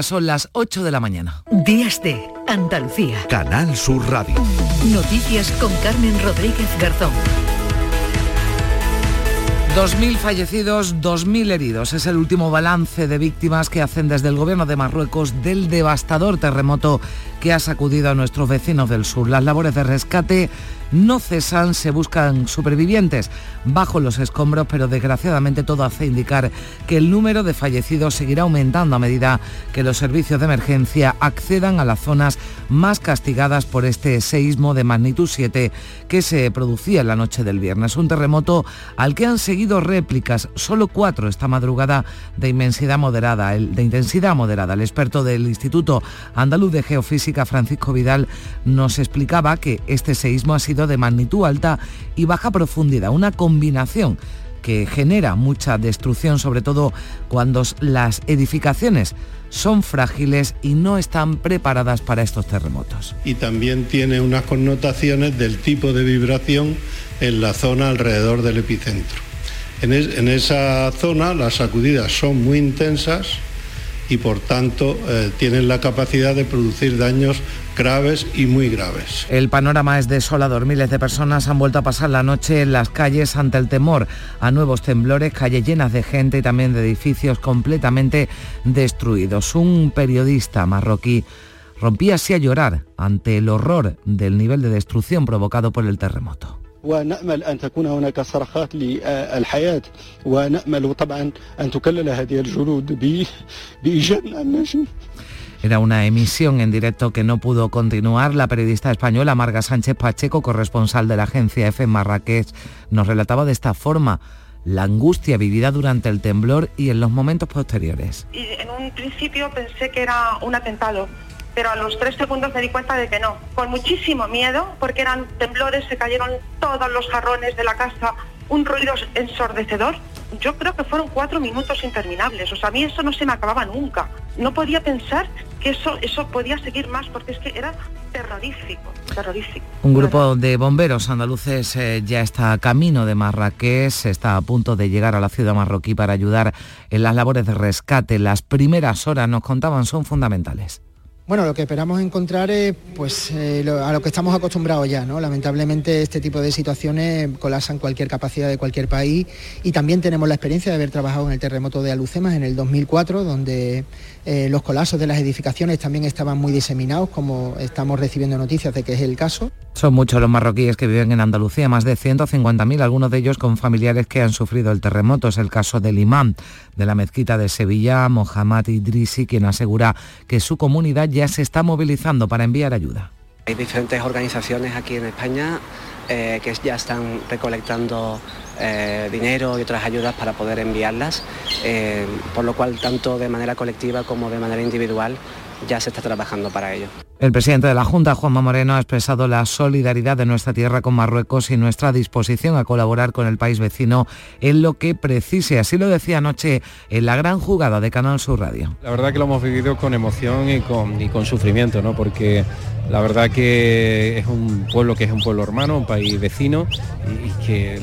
Son las 8 de la mañana. Días de Andalucía. Canal Sur Radio. Noticias con Carmen Rodríguez Garzón. 2.000 fallecidos, 2.000 heridos. Es el último balance de víctimas que hacen desde el gobierno de Marruecos del devastador terremoto que ha sacudido a nuestros vecinos del sur. Las labores de rescate no cesan, se buscan supervivientes bajo los escombros, pero desgraciadamente todo hace indicar que el número de fallecidos seguirá aumentando a medida que los servicios de emergencia accedan a las zonas más castigadas por este seísmo de magnitud 7 que se producía en la noche del viernes. Un terremoto al que han seguido réplicas, solo cuatro esta madrugada de inmensidad moderada, el, de intensidad moderada. El experto del Instituto Andaluz de Geofísica, Francisco Vidal, nos explicaba que este seísmo ha sido de magnitud alta y baja profundidad, una combinación que genera mucha destrucción, sobre todo cuando las edificaciones son frágiles y no están preparadas para estos terremotos. Y también tiene unas connotaciones del tipo de vibración en la zona alrededor del epicentro. En, esa zona las sacudidas son muy intensas y por tanto eh, tienen la capacidad de producir daños graves y muy graves. El panorama es desolador. Miles de personas han vuelto a pasar la noche en las calles ante el temor a nuevos temblores, calles llenas de gente y también de edificios completamente destruidos. Un periodista marroquí rompía así a llorar ante el horror del nivel de destrucción provocado por el terremoto. ونأمل أن تكون هناك صرخات للحياة ونأمل طبعا أن تكلل هذه الجلود بإيجاد النجم Era una emisión en directo que no pudo continuar. La periodista española Marga Sánchez Pacheco, corresponsal de la agencia EFE en Marrakech, nos relataba de esta forma la angustia vivida durante el temblor y en los momentos posteriores. Y en un principio pensé que era un atentado, pero a los tres segundos me di cuenta de que no. Con muchísimo miedo, porque eran temblores, se cayeron todos los jarrones de la casa, un ruido ensordecedor. Yo creo que fueron cuatro minutos interminables. O sea, a mí eso no se me acababa nunca. No podía pensar que eso, eso podía seguir más porque es que era terrorífico, terrorífico. Un grupo de bomberos andaluces eh, ya está a camino de Marrakech, está a punto de llegar a la ciudad marroquí para ayudar en las labores de rescate. Las primeras horas, nos contaban, son fundamentales. Bueno, lo que esperamos encontrar es pues, eh, a lo que estamos acostumbrados ya, ¿no? Lamentablemente este tipo de situaciones colapsan cualquier capacidad de cualquier país y también tenemos la experiencia de haber trabajado en el terremoto de Alucemas en el 2004, donde eh, los colapsos de las edificaciones también estaban muy diseminados, como estamos recibiendo noticias de que es el caso. Son muchos los marroquíes que viven en Andalucía, más de 150.000, algunos de ellos con familiares que han sufrido el terremoto. Es el caso del imán de la mezquita de Sevilla, Mohamed Idrisi, quien asegura que su comunidad ya se está movilizando para enviar ayuda. Hay diferentes organizaciones aquí en España eh, que ya están recolectando eh, dinero y otras ayudas para poder enviarlas, eh, por lo cual tanto de manera colectiva como de manera individual ya se está trabajando para ello. El presidente de la Junta, Juanma Moreno, ha expresado la solidaridad de nuestra tierra con Marruecos y nuestra disposición a colaborar con el país vecino en lo que precise. Así lo decía anoche en la gran jugada de Canal Sur Radio. La verdad que lo hemos vivido con emoción y con, sufrimiento, ¿no? porque la verdad que es un pueblo que es un pueblo hermano, un país vecino y, que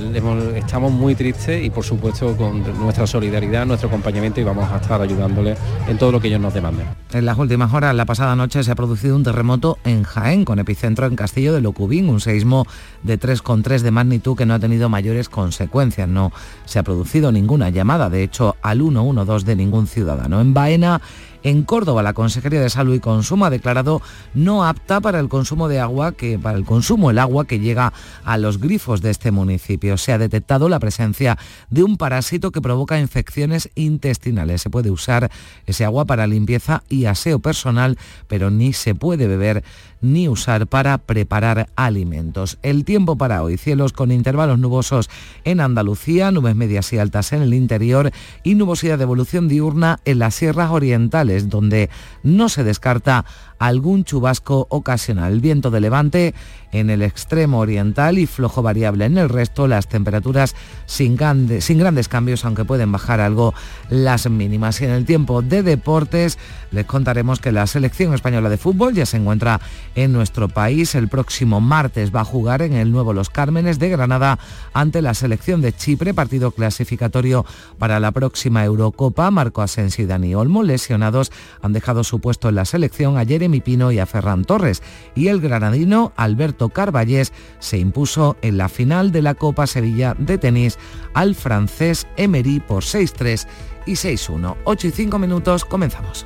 estamos muy tristes y por supuesto con nuestra solidaridad, nuestro acompañamiento y vamos a estar ayudándoles en todo lo que ellos nos demanden. En las últimas horas, la pasada noche, se ha producido un terremoto en Jaén, con epicentro en Castillo de Locubín, un seísmo de 3,3 de magnitud que no ha tenido mayores consecuencias. No se ha producido ninguna llamada, de hecho, al 112 de ningún ciudadano. En Baena, en Córdoba, la Consejería de Salud y Consumo ha declarado no apta para el consumo de agua, que para el consumo el agua que llega a los grifos de este municipio. Se ha detectado la presencia de un parásito que provoca infecciones intestinales. Se puede usar ese agua para limpieza y aseo personal, pero ni se puede beber ni usar para preparar alimentos. El tiempo para hoy, cielos con intervalos nubosos en Andalucía, nubes medias y altas en el interior y nubosidad de evolución diurna en las sierras orientales, donde no se descarta algún chubasco ocasional. Viento de levante en el extremo oriental y flojo variable en el resto, las temperaturas sin, grande, sin, grandes cambios, aunque pueden bajar algo las mínimas. Y en el tiempo de deportes les contaremos que la selección española de fútbol ya se encuentra en nuestro país. El próximo martes va a jugar en el nuevo Los Cármenes de Granada ante la selección de Chipre, partido clasificatorio para la próxima Eurocopa. Marco Asensio y Dani Olmo lesionados han dejado su puesto en la selección a Jeremy Pino y a Ferran Torres. Y el granadino Alberto Carballés se impuso en la final de la Copa Sevilla de tenis al francés Emery por 6-3 y 6-1. 8 y 5 minutos, comenzamos.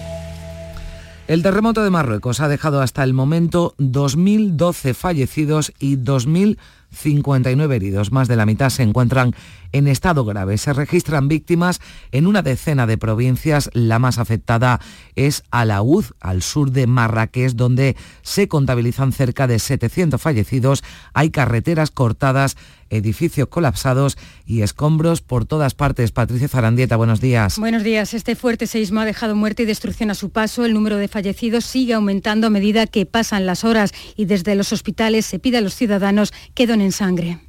El terremoto de Marruecos ha dejado hasta el momento 2.012 fallecidos y 2.059 heridos. Más de la mitad se encuentran en estado grave. Se registran víctimas en una decena de provincias. La más afectada es Alaúd, al sur de Marrakech, donde se contabilizan cerca de 700 fallecidos. Hay carreteras cortadas edificios colapsados y escombros por todas partes. Patricia Zarandieta, buenos días. Buenos días. Este fuerte seismo ha dejado muerte y destrucción a su paso. El número de fallecidos sigue aumentando a medida que pasan las horas y desde los hospitales se pide a los ciudadanos que donen sangre.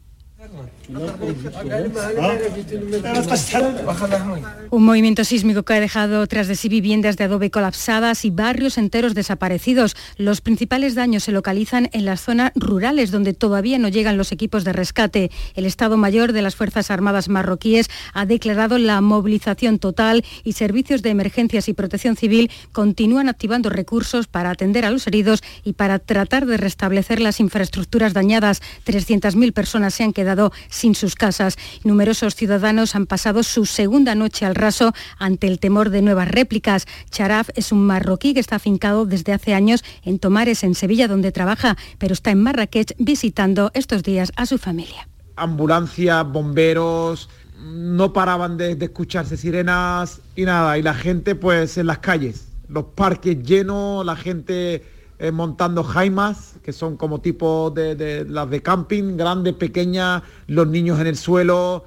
Un movimiento sísmico que ha dejado tras de sí viviendas de adobe colapsadas y barrios enteros desaparecidos. Los principales daños se localizan en las zonas rurales donde todavía no llegan los equipos de rescate. El Estado Mayor de las Fuerzas Armadas marroquíes ha declarado la movilización total y servicios de emergencias y protección civil continúan activando recursos para atender a los heridos y para tratar de restablecer las infraestructuras dañadas. 300.000 personas se han quedado sin sus casas. Numerosos ciudadanos han pasado su segunda noche al raso ante el temor de nuevas réplicas. Charaf es un marroquí que está afincado desde hace años en Tomares, en Sevilla, donde trabaja, pero está en Marrakech visitando estos días a su familia. Ambulancias, bomberos, no paraban de, de escucharse sirenas y nada, y la gente pues en las calles, los parques llenos, la gente eh, montando jaimas, que son como tipo de, de las de camping, grandes, pequeñas, los niños en el suelo.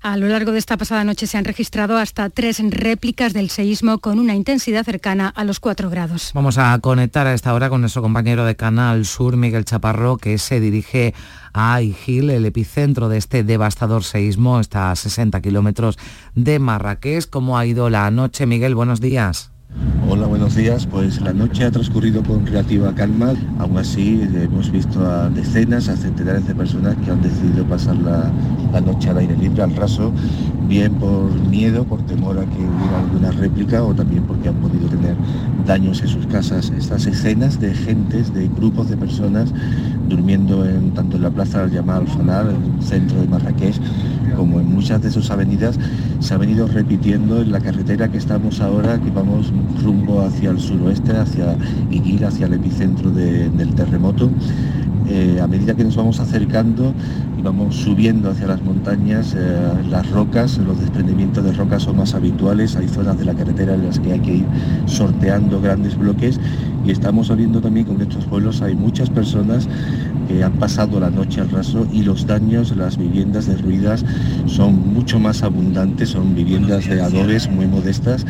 A lo largo de esta pasada noche se han registrado hasta tres réplicas del seísmo con una intensidad cercana a los 4 grados. Vamos a conectar a esta hora con nuestro compañero de Canal Sur, Miguel Chaparro, que se dirige a Aigil, el epicentro de este devastador seísmo. Está a 60 kilómetros de Marrakech. ¿Cómo ha ido la noche, Miguel? Buenos días. Hola, buenos días. Pues la noche ha transcurrido con relativa calma. Aún así, hemos visto a decenas, a centenares de personas que han decidido pasar la, noche al aire libre, al raso, bien por miedo, por temor a que hubiera alguna réplica o también porque han podido tener daños en sus casas. Estas escenas de gentes, de grupos de personas durmiendo en, tanto en la plaza llamada Al-Fanar, el centro de Marrakech, como en muchas de sus avenidas, se ha venido repitiendo en la carretera que estamos ahora, que vamos rumbo hacia el suroeste, hacia Iguil, hacia el epicentro de- del terremoto. Eh, a medida que nos vamos acercando y vamos subiendo hacia las montañas, eh, las rocas, los desprendimientos de rocas son más habituales, hay zonas de la carretera en las que hay que ir sorteando grandes bloques y estamos viendo también que en estos pueblos hay muchas personas que han pasado la noche al raso y los daños, las viviendas derruidas son mucho más abundantes, son viviendas de adobes muy modestas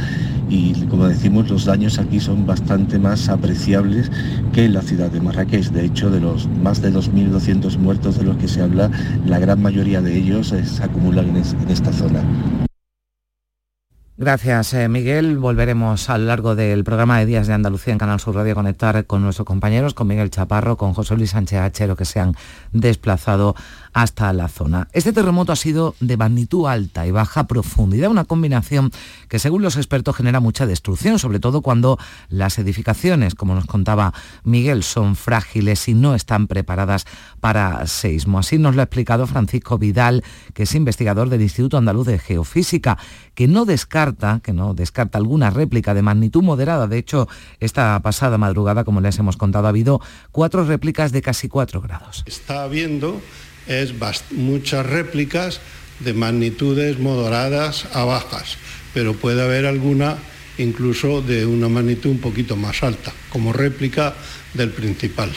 y como decimos los daños aquí son bastante más apreciables que en la ciudad de Marrakech. De hecho, de los más de 2.200 muertos de los que se habla, la gran mayoría de ellos eh, se acumulan en, es- en esta zona. Gracias, eh, Miguel. Volveremos a lo largo del programa de Días de Andalucía en Canal Sur Radio conectar con nuestros compañeros, con Miguel Chaparro, con José Luis Sánchez Hachero, que se han desplazado hasta la zona. Este terremoto ha sido de magnitud alta y baja profundidad, una combinación que según los expertos genera mucha destrucción, sobre todo cuando las edificaciones, como nos contaba Miguel, son frágiles y no están preparadas para seismo. Así nos lo ha explicado Francisco Vidal, que es investigador del Instituto Andaluz de Geofísica, que no descarta, que no descarta alguna réplica de magnitud moderada. De hecho, esta pasada madrugada, como les hemos contado, ha habido cuatro réplicas de casi cuatro grados. Está habiendo es muchas réplicas de magnitudes moderadas a bajas, pero puede haber alguna incluso de una magnitud un poquito más alta, como réplica del principal.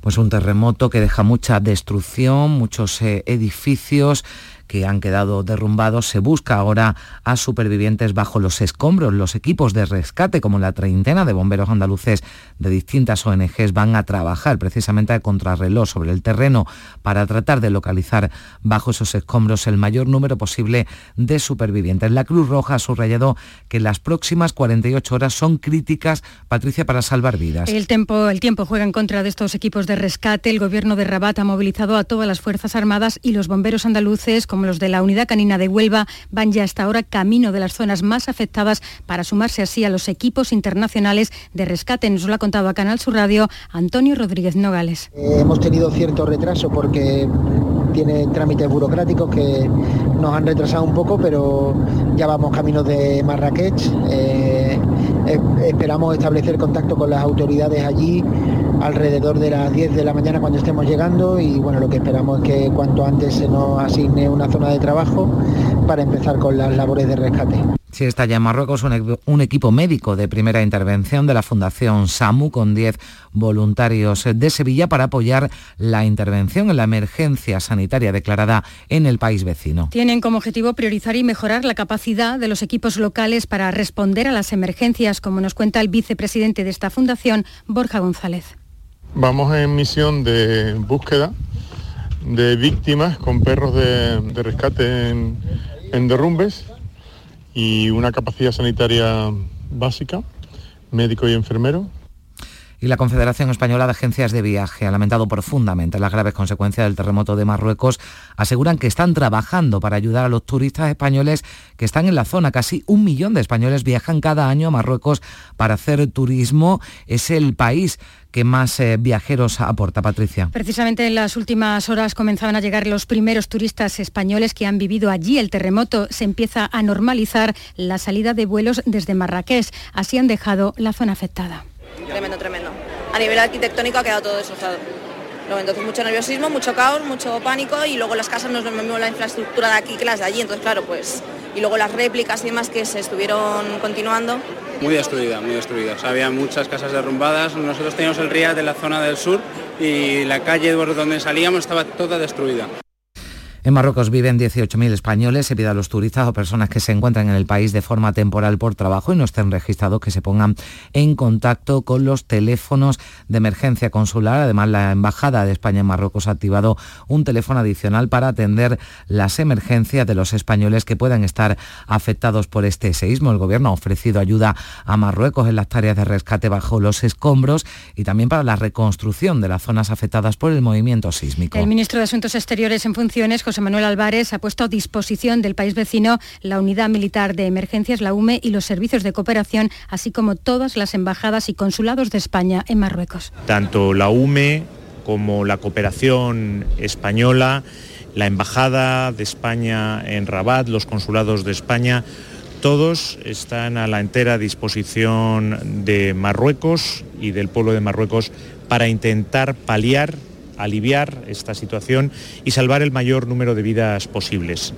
Pues un terremoto que deja mucha destrucción, muchos eh, edificios que han quedado derrumbados. Se busca ahora a supervivientes bajo los escombros. Los equipos de rescate, como la treintena de bomberos andaluces de distintas ONGs, van a trabajar precisamente a contrarreloj sobre el terreno para tratar de localizar bajo esos escombros el mayor número posible de supervivientes. La Cruz Roja ha subrayado que las próximas 48 horas son críticas, Patricia, para salvar vidas. El tiempo, el tiempo juega en contra de estos equipos de rescate. El gobierno de Rabat ha movilizado a todas las Fuerzas Armadas y los bomberos andaluces, los de la Unidad Canina de Huelva, van ya hasta ahora camino de las zonas más afectadas para sumarse así a los equipos internacionales de rescate. Nos lo ha contado a Canal Sur Radio Antonio Rodríguez Nogales. Eh, hemos tenido cierto retraso porque tiene trámites burocráticos que nos han retrasado un poco, pero ya vamos camino de Marrakech. Eh, esperamos establecer contacto con las autoridades allí alrededor de las 10 de la mañana cuando estemos llegando y bueno, lo que esperamos es que cuanto antes se nos asigne una zona de trabajo para empezar con las labores de rescate. Sí, está ya en Marruecos un, equipo médico de primera intervención de la Fundación SAMU con 10 voluntarios de Sevilla para apoyar la intervención en la emergencia sanitaria declarada en el país vecino. Tienen como objetivo priorizar y mejorar la capacidad de los equipos locales para responder a las emergencias, como nos cuenta el vicepresidente de esta fundación, Borja González. Vamos en misión de búsqueda de víctimas con perros de, rescate en derrumbes y una capacidad sanitaria básica, médico y enfermero, y la Confederación Española de Agencias de Viaje ha lamentado profundamente las graves consecuencias del terremoto de Marruecos. Aseguran que están trabajando para ayudar a los turistas españoles que están en la zona. Casi un millón de españoles viajan cada año a Marruecos para hacer turismo. Es el país que más eh, viajeros aporta, Patricia. Precisamente en las últimas horas comenzaban a llegar los primeros turistas españoles que han vivido allí el terremoto. Se empieza a normalizar la salida de vuelos desde Marrakech. Así han dejado la zona afectada. Tremendo, tremendo. A nivel arquitectónico ha quedado todo destrozado. entonces mucho nerviosismo, mucho caos, mucho pánico y luego las casas no es la infraestructura de aquí que las de allí. Entonces, claro, pues... Y luego las réplicas y demás que se estuvieron continuando. Muy destruida, muy destruida. había muchas casas derrumbadas. Nosotros teníamos el río de la zona del sur y la calle por donde salíamos estaba toda destruida. En Marruecos viven 18.000 españoles. Se pide a los turistas o personas que se encuentran en el país de forma temporal por trabajo y no estén registrados que se pongan en contacto con los teléfonos de emergencia consular. Además, la Embajada de España en Marruecos ha activado un teléfono adicional para atender las emergencias de los españoles que puedan estar afectados por este seísmo. El Gobierno ha ofrecido ayuda a Marruecos en las tareas de rescate bajo los escombros y también para la reconstrucción de las zonas afectadas por el movimiento sísmico. El ministro de Asuntos Exteriores en funciones, José Manuel Álvarez ha puesto a disposición del país vecino la Unidad Militar de Emergencias, la UME, y los servicios de cooperación, así como todas las embajadas y consulados de España en Marruecos. Tanto la UME como la cooperación española, la Embajada de España en Rabat, los consulados de España, todos están a la entera disposición de Marruecos y del pueblo de Marruecos para intentar paliar aliviar esta situación y salvar el mayor número de vidas posibles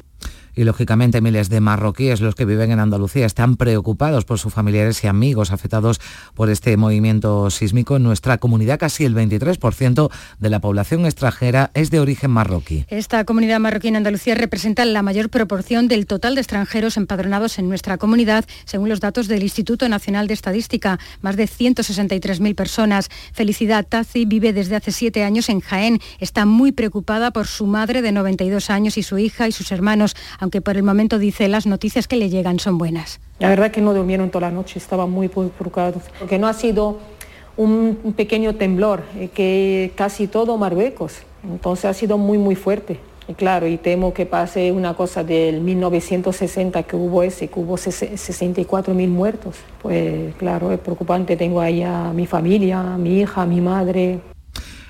y lógicamente miles de marroquíes, los que viven en Andalucía, están preocupados por sus familiares y amigos afectados por este movimiento sísmico. En nuestra comunidad casi el 23% de la población extranjera es de origen marroquí. Esta comunidad marroquí en Andalucía representa la mayor proporción del total de extranjeros empadronados en nuestra comunidad, según los datos del Instituto Nacional de Estadística, más de 163.000 personas. Felicidad Tazi vive desde hace siete años en Jaén. Está muy preocupada por su madre de 92 años y su hija y sus hermanos aunque por el momento dice las noticias que le llegan son buenas. La verdad que no durmieron toda la noche, estaban muy preocupados, porque no ha sido un pequeño temblor, eh, que casi todo Marruecos, entonces ha sido muy muy fuerte. Y claro, y temo que pase una cosa del 1960 que hubo ese, que hubo 64 mil muertos. Pues claro, es preocupante, tengo ahí a mi familia, a mi hija, a mi madre,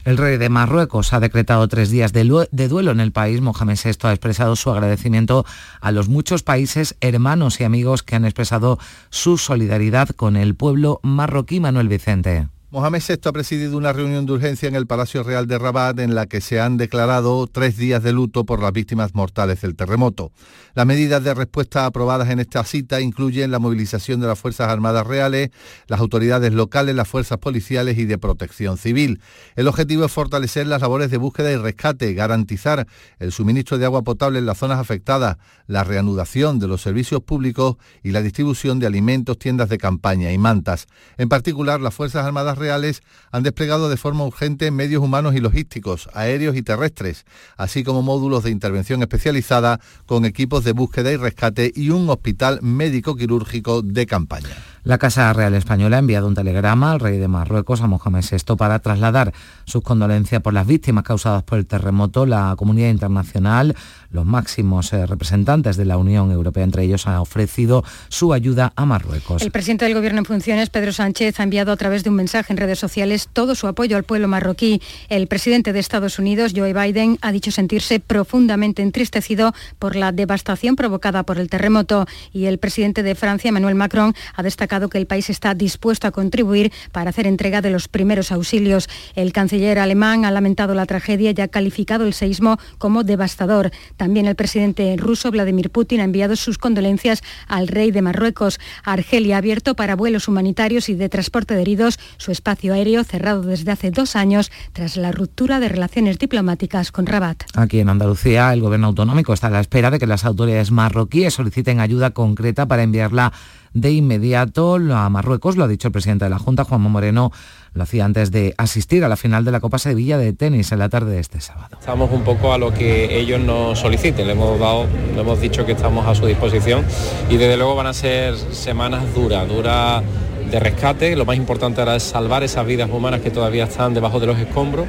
el rey de Marruecos ha decretado tres días de, duelo en el país. Mohamed VI ha expresado su agradecimiento a los muchos países, hermanos y amigos que han expresado su solidaridad con el pueblo marroquí Manuel Vicente. Mohamed VI ha presidido una reunión de urgencia en el Palacio Real de Rabat en la que se han declarado tres días de luto por las víctimas mortales del terremoto. Las medidas de respuesta aprobadas en esta cita incluyen la movilización de las Fuerzas Armadas Reales, las autoridades locales, las fuerzas policiales y de protección civil. El objetivo es fortalecer las labores de búsqueda y rescate, garantizar el suministro de agua potable en las zonas afectadas, la reanudación de los servicios públicos y la distribución de alimentos, tiendas de campaña y mantas. En particular, las Fuerzas Armadas reales han desplegado de forma urgente medios humanos y logísticos, aéreos y terrestres, así como módulos de intervención especializada con equipos de búsqueda y rescate y un hospital médico-quirúrgico de campaña. La Casa Real Española ha enviado un telegrama al rey de Marruecos, a Mohamed VI, para trasladar sus condolencias por las víctimas causadas por el terremoto. La comunidad internacional, los máximos eh, representantes de la Unión Europea, entre ellos, han ofrecido su ayuda a Marruecos. El presidente del Gobierno en funciones, Pedro Sánchez, ha enviado a través de un mensaje en redes sociales todo su apoyo al pueblo marroquí. El presidente de Estados Unidos, Joe Biden, ha dicho sentirse profundamente entristecido por la devastación provocada por el terremoto y el presidente de Francia, Emmanuel Macron, ha destacado que el país está dispuesto a contribuir para hacer entrega de los primeros auxilios. El canciller alemán ha lamentado la tragedia y ha calificado el seísmo como devastador. También el presidente ruso Vladimir Putin ha enviado sus condolencias al rey de Marruecos. Argelia ha abierto para vuelos humanitarios y de transporte de heridos su espacio aéreo cerrado desde hace dos años tras la ruptura de relaciones diplomáticas con Rabat. Aquí en Andalucía, el gobierno autonómico está a la espera de que las autoridades marroquíes soliciten ayuda concreta para enviarla de inmediato a Marruecos, lo ha dicho el presidente de la Junta, Juanma Moreno, lo hacía antes de asistir a la final de la Copa Sevilla de tenis en la tarde de este sábado. Estamos un poco a lo que ellos nos soliciten, le hemos, dado, le hemos dicho que estamos a su disposición y desde luego van a ser semanas duras, duras de rescate. Lo más importante ahora es salvar esas vidas humanas que todavía están debajo de los escombros.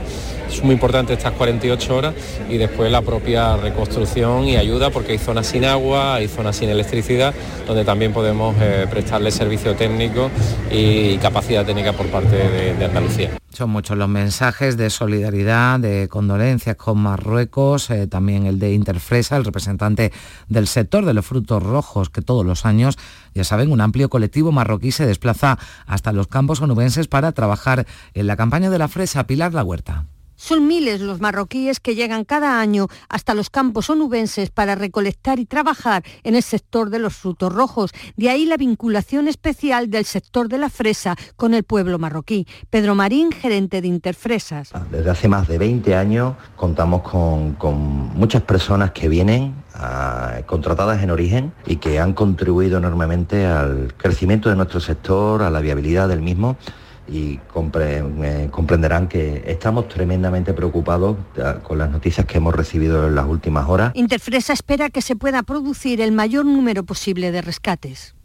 Es muy importante estas 48 horas y después la propia reconstrucción y ayuda porque hay zonas sin agua, hay zonas sin electricidad, donde también podemos eh, prestarle servicio técnico y capacidad técnica por parte de, de Andalucía. Son muchos los mensajes de solidaridad, de condolencias con Marruecos, eh, también el de Interfresa, el representante del sector de los frutos rojos, que todos los años, ya saben, un amplio colectivo marroquí se desplaza hasta los campos onubenses para trabajar en la campaña de la fresa Pilar La Huerta. Son miles los marroquíes que llegan cada año hasta los campos onubenses para recolectar y trabajar en el sector de los frutos rojos. De ahí la vinculación especial del sector de la fresa con el pueblo marroquí. Pedro Marín, gerente de Interfresas. Desde hace más de 20 años contamos con, muchas personas que vienen a, contratadas en origen y que han contribuido enormemente al crecimiento de nuestro sector, a la viabilidad del mismo y comprenderán que estamos tremendamente preocupados con las noticias que hemos recibido en las últimas horas. Interfresa espera que se pueda producir el mayor número posible de rescates.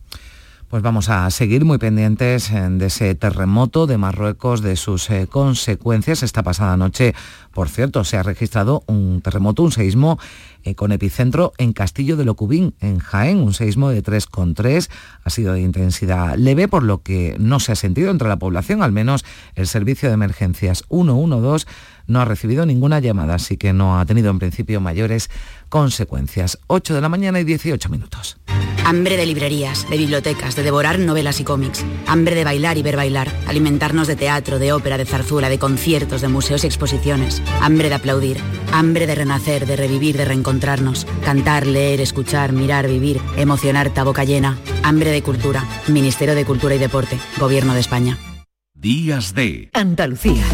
Pues vamos a seguir muy pendientes eh, de ese terremoto de Marruecos, de sus eh, consecuencias. Esta pasada noche, por cierto, se ha registrado un terremoto, un seísmo eh, con epicentro en Castillo de Locubín, en Jaén, un seísmo de 3,3. Ha sido de intensidad leve, por lo que no se ha sentido entre la población, al menos el servicio de emergencias 112 no ha recibido ninguna llamada, así que no ha tenido en principio mayores consecuencias. 8 de la mañana y 18 minutos. Hambre de librerías, de bibliotecas, de devorar novelas y cómics. Hambre de bailar y ver bailar. Alimentarnos de teatro, de ópera, de zarzuela, de conciertos, de museos y exposiciones. Hambre de aplaudir. Hambre de renacer, de revivir, de reencontrarnos. Cantar, leer, escuchar, mirar, vivir. Emocionar, ta boca llena. Hambre de cultura. Ministerio de Cultura y Deporte. Gobierno de España. Días de Andalucía.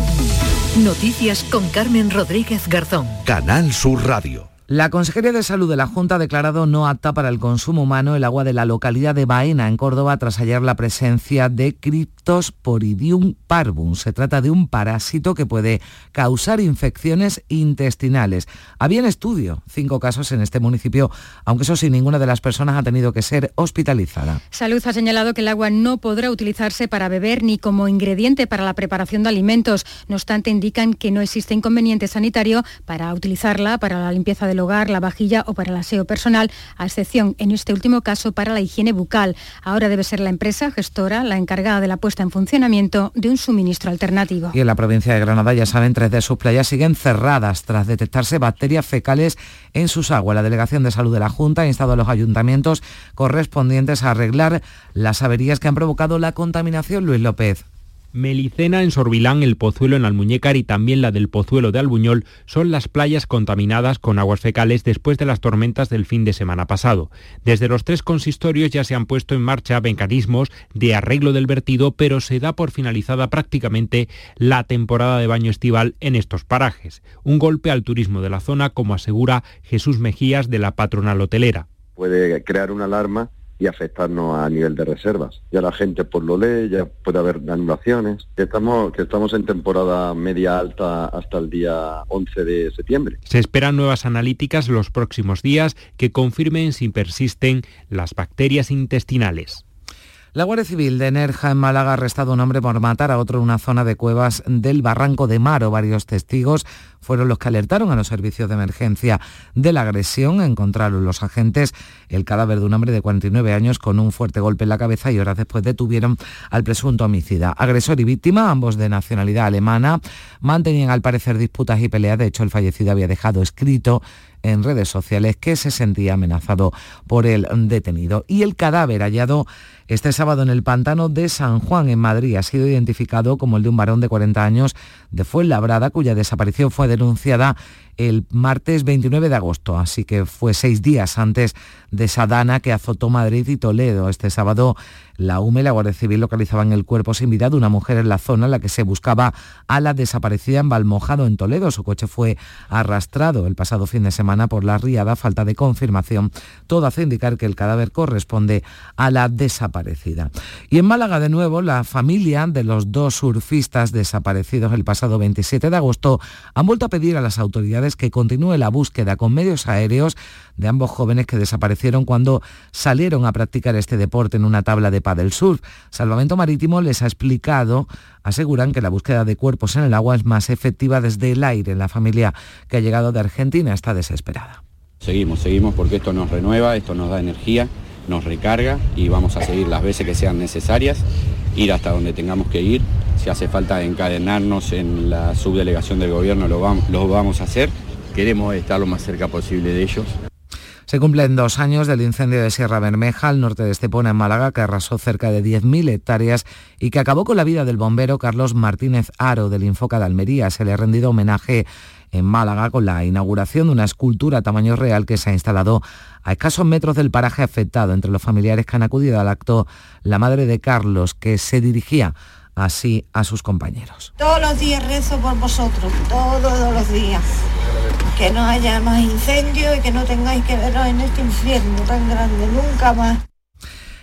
Noticias con Carmen Rodríguez Garzón. Canal Sur Radio. La Consejería de Salud de la Junta ha declarado no apta para el consumo humano el agua de la localidad de Baena, en Córdoba, tras hallar la presencia de Cryptosporidium parvum. Se trata de un parásito que puede causar infecciones intestinales. Había en estudio cinco casos en este municipio, aunque eso sí, ninguna de las personas ha tenido que ser hospitalizada. Salud ha señalado que el agua no podrá utilizarse para beber ni como ingrediente para la preparación de alimentos. No obstante, indican que no existe inconveniente sanitario para utilizarla para la limpieza de hogar, la vajilla o para el aseo personal, a excepción en este último caso para la higiene bucal. Ahora debe ser la empresa gestora la encargada de la puesta en funcionamiento de un suministro alternativo. Y en la provincia de Granada, ya saben, tres de sus playas siguen cerradas tras detectarse bacterias fecales en sus aguas. La Delegación de Salud de la Junta ha instado a los ayuntamientos correspondientes a arreglar las averías que han provocado la contaminación. Luis López. Melicena en Sorbilán, el Pozuelo en Almuñécar y también la del Pozuelo de Albuñol son las playas contaminadas con aguas fecales después de las tormentas del fin de semana pasado. Desde los tres consistorios ya se han puesto en marcha mecanismos de arreglo del vertido, pero se da por finalizada prácticamente la temporada de baño estival en estos parajes. Un golpe al turismo de la zona, como asegura Jesús Mejías de la patronal hotelera. Puede crear una alarma y afectarnos a nivel de reservas. Ya la gente por lo lee, ya puede haber anulaciones. Que estamos, que estamos en temporada media alta hasta el día 11 de septiembre. Se esperan nuevas analíticas los próximos días que confirmen si persisten las bacterias intestinales. La Guardia Civil de Nerja en Málaga ha arrestado a un hombre por matar a otro en una zona de cuevas del Barranco de Maro. Varios testigos fueron los que alertaron a los servicios de emergencia de la agresión. Encontraron los agentes el cadáver de un hombre de 49 años con un fuerte golpe en la cabeza y horas después detuvieron al presunto homicida. Agresor y víctima, ambos de nacionalidad alemana, mantenían al parecer disputas y peleas. De hecho, el fallecido había dejado escrito en redes sociales que se sentía amenazado por el detenido. Y el cadáver hallado este sábado en el pantano de San Juan, en Madrid, ha sido identificado como el de un varón de 40 años de Fuenlabrada, cuya desaparición fue denunciada el martes 29 de agosto, así que fue seis días antes de esa dana que azotó Madrid y Toledo. Este sábado la UME y la Guardia Civil localizaban el cuerpo sin vida de una mujer en la zona en la que se buscaba a la desaparecida en Balmojado, en Toledo. Su coche fue arrastrado el pasado fin de semana por la riada, falta de confirmación. Todo hace indicar que el cadáver corresponde a la desaparecida. Y en Málaga, de nuevo, la familia de los dos surfistas desaparecidos el pasado 27 de agosto han vuelto a pedir a las autoridades que continúe la búsqueda con medios aéreos de ambos jóvenes que desaparecieron cuando salieron a practicar este deporte en una tabla de del Sur. Salvamento Marítimo les ha explicado, aseguran que la búsqueda de cuerpos en el agua es más efectiva desde el aire. La familia que ha llegado de Argentina está desesperada. Seguimos, seguimos porque esto nos renueva, esto nos da energía, nos recarga y vamos a seguir las veces que sean necesarias, ir hasta donde tengamos que ir. Si hace falta encadenarnos en la subdelegación del gobierno, lo lo vamos a hacer. Queremos estar lo más cerca posible de ellos. Se cumplen dos años del incendio de Sierra Bermeja, al norte de Estepona, en Málaga, que arrasó cerca de 10.000 hectáreas y que acabó con la vida del bombero Carlos Martínez Aro del Infoca de Almería. Se le ha rendido homenaje en Málaga con la inauguración de una escultura a tamaño real que se ha instalado a escasos metros del paraje afectado. Entre los familiares que han acudido al acto, la madre de Carlos, que se dirigía así a sus compañeros. Todos los días rezo por vosotros, todos los días que no haya más incendios y que no tengáis que veros en este infierno tan grande, nunca más.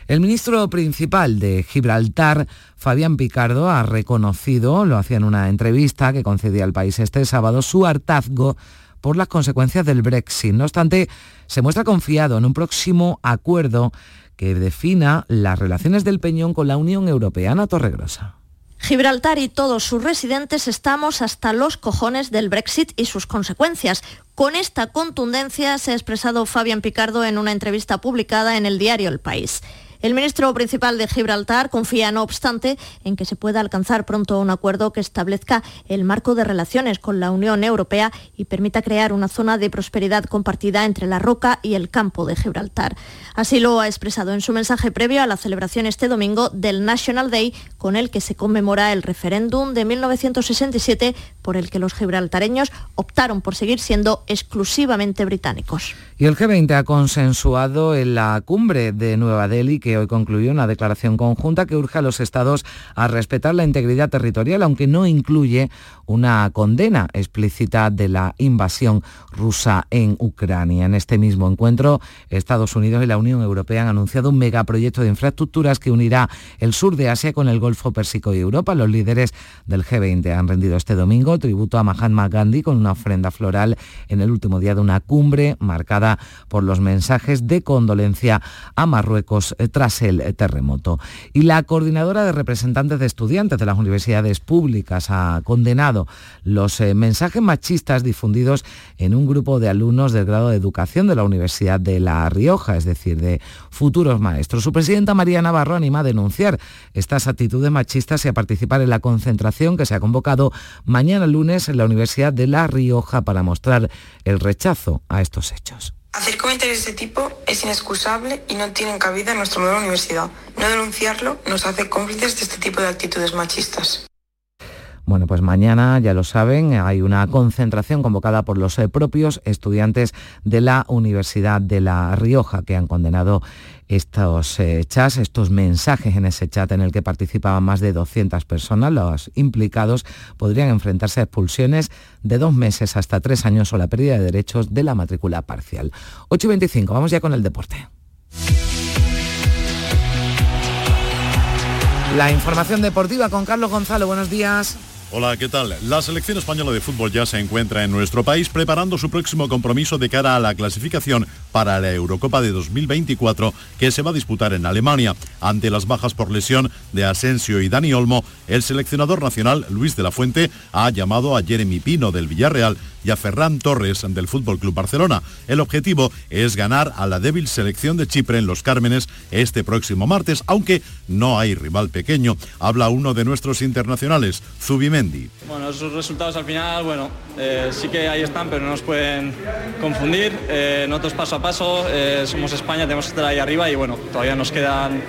El ministro principal de Gibraltar, Fabián Picardo, ha reconocido, lo hacía en una entrevista que concedía al país este sábado, su hartazgo por las consecuencias del Brexit. No obstante, se muestra confiado en un próximo acuerdo que defina las relaciones del Peñón con la Unión Europea. Ana Torregrosa. Gibraltar y todos sus residentes estamos hasta los cojones del Brexit y sus consecuencias. Con esta contundencia se ha expresado Fabián Picardo en una entrevista publicada en el diario El País. El ministro principal de Gibraltar confía, no obstante, en que se pueda alcanzar pronto un acuerdo que establezca el marco de relaciones con la Unión Europea y permita crear una zona de prosperidad compartida entre la roca y el campo de Gibraltar. Así lo ha expresado en su mensaje previo a la celebración este domingo del National Day, con el que se conmemora el referéndum de 1967 por el que los gibraltareños optaron por seguir siendo exclusivamente británicos. Y el G20 ha consensuado en la cumbre de Nueva Delhi que hoy concluyó una declaración conjunta que urge a los estados a respetar la integridad territorial, aunque no incluye una condena explícita de la invasión rusa en Ucrania. En este mismo encuentro, Estados Unidos y la Unión Europea han anunciado un megaproyecto de infraestructuras que unirá el sur de Asia con el Golfo Pérsico y Europa. Los líderes del G20 han rendido este domingo tributo a Mahatma Gandhi con una ofrenda floral en el último día de una cumbre marcada por los mensajes de condolencia a Marruecos tras el terremoto. Y la coordinadora de representantes de estudiantes de las universidades públicas ha condenado los eh, mensajes machistas difundidos en un grupo de alumnos del grado de educación de la Universidad de La Rioja, es decir, de futuros maestros. Su presidenta María Navarro anima a denunciar estas actitudes machistas y a participar en la concentración que se ha convocado mañana lunes en la Universidad de La Rioja para mostrar el rechazo a estos hechos. Hacer comentarios de este tipo es inexcusable y no tienen cabida en nuestra nueva universidad. No denunciarlo nos hace cómplices de este tipo de actitudes machistas. Bueno, pues mañana, ya lo saben, hay una concentración convocada por los eh, propios estudiantes de la Universidad de La Rioja que han condenado estos eh, chats, estos mensajes en ese chat en el que participaban más de 200 personas. Los implicados podrían enfrentarse a expulsiones de dos meses hasta tres años o la pérdida de derechos de la matrícula parcial. 8 y 25, vamos ya con el deporte. La información deportiva con Carlos Gonzalo, buenos días. Hola, ¿qué tal? La selección española de fútbol ya se encuentra en nuestro país preparando su próximo compromiso de cara a la clasificación para la Eurocopa de 2024 que se va a disputar en Alemania. Ante las bajas por lesión de Asensio y Dani Olmo, el seleccionador nacional Luis de la Fuente ha llamado a Jeremy Pino del Villarreal y a Ferran Torres del Fútbol Club Barcelona. El objetivo es ganar a la débil selección de Chipre en Los Cármenes este próximo martes, aunque no hay rival pequeño. Habla uno de nuestros internacionales, Zubimendi. Bueno, esos resultados al final, bueno, eh, sí que ahí están, pero no nos pueden confundir. Eh, nosotros paso a paso, eh, somos España, tenemos que estar ahí arriba y bueno, todavía nos quedan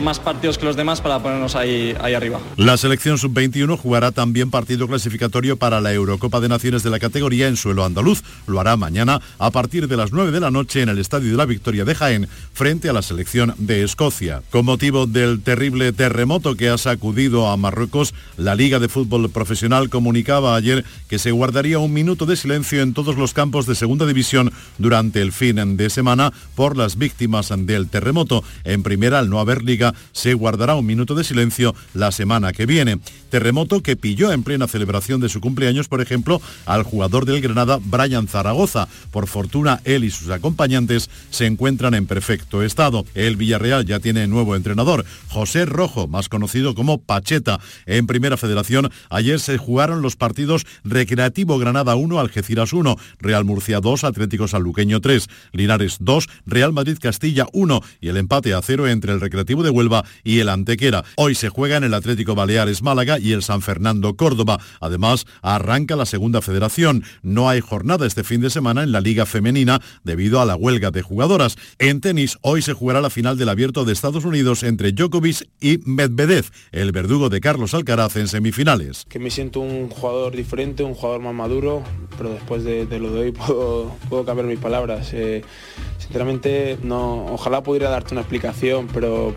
más partidos que los demás para ponernos ahí, ahí arriba. La selección sub-21 jugará también partido clasificatorio para la Eurocopa de Naciones de la categoría en suelo andaluz. Lo hará mañana a partir de las 9 de la noche en el Estadio de la Victoria de Jaén frente a la selección de Escocia. Con motivo del terrible terremoto que ha sacudido a Marruecos, la Liga de Fútbol Profesional comunicaba ayer que se guardaría un minuto de silencio en todos los campos de segunda división durante el fin de semana por las víctimas del terremoto. En primera, al no haber liga, se guardará un minuto de silencio la semana que viene. Terremoto que pilló en plena celebración de su cumpleaños, por ejemplo, al jugador del Granada, Brian Zaragoza. Por fortuna, él y sus acompañantes se encuentran en perfecto estado. El Villarreal ya tiene nuevo entrenador, José Rojo, más conocido como Pacheta. En Primera Federación, ayer se jugaron los partidos Recreativo Granada 1, Algeciras 1, Real Murcia 2, Atlético Sanluqueño 3, Linares 2, Real Madrid Castilla 1 y el empate a cero entre el Recreativo de Huelva y el Antequera. Hoy se juega en el Atlético Baleares Málaga y el San Fernando Córdoba. Además, arranca la segunda federación. No hay jornada este fin de semana en la Liga Femenina debido a la huelga de jugadoras. En tenis, hoy se jugará la final del abierto de Estados Unidos entre Djokovic y Medvedev, el verdugo de Carlos Alcaraz en semifinales. Que me siento un jugador diferente, un jugador más maduro, pero después de, lo de hoy puedo, cambiar mis palabras. Eh, sinceramente, no, ojalá pudiera darte una explicación, pero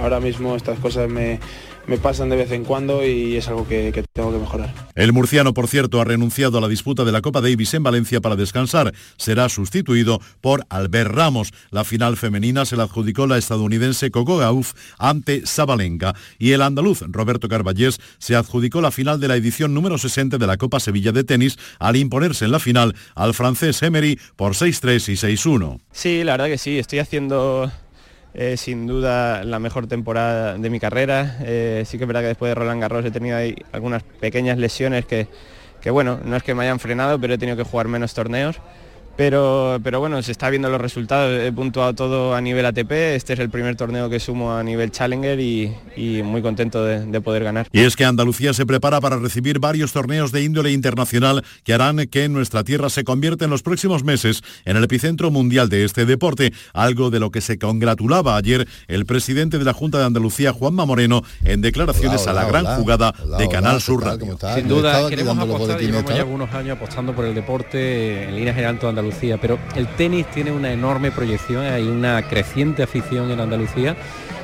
ahora mismo estas cosas me, me pasan de vez en cuando y es algo que, tengo que mejorar. El murciano, por cierto, ha renunciado a la disputa de la Copa Davis en Valencia para descansar. Será sustituido por Albert Ramos. La final femenina se la adjudicó la estadounidense Coco Gauff ante Sabalenka y el andaluz Roberto Carballés se adjudicó la final de la edición número 60 de la Copa Sevilla de tenis al imponerse en la final al francés Emery por 6-3 y 6-1. Sí, la verdad que sí, estoy haciendo sin duda la mejor temporada de mi carrera. Eh, sí que es verdad que después de Roland Garros he tenido ahí algunas pequeñas lesiones que, que, bueno, no es que me hayan frenado, pero he tenido que jugar menos torneos. Pero, pero bueno, se está viendo los resultados, he puntuado todo a nivel ATP, este es el primer torneo que sumo a nivel Challenger y, muy contento de, poder ganar. Y es que Andalucía se prepara para recibir varios torneos de índole internacional que harán que nuestra tierra se convierta en los próximos meses en el epicentro mundial de este deporte, algo de lo que se congratulaba ayer el presidente de la Junta de Andalucía, Juanma Moreno, en declaraciones a la gran jugada de Canal Sur Radio. Sin duda, queremos apostar, llevamos ya algunos años apostando por el deporte en línea general toda Andalucía, pero el tenis tiene una enorme proyección, hay una creciente afición en Andalucía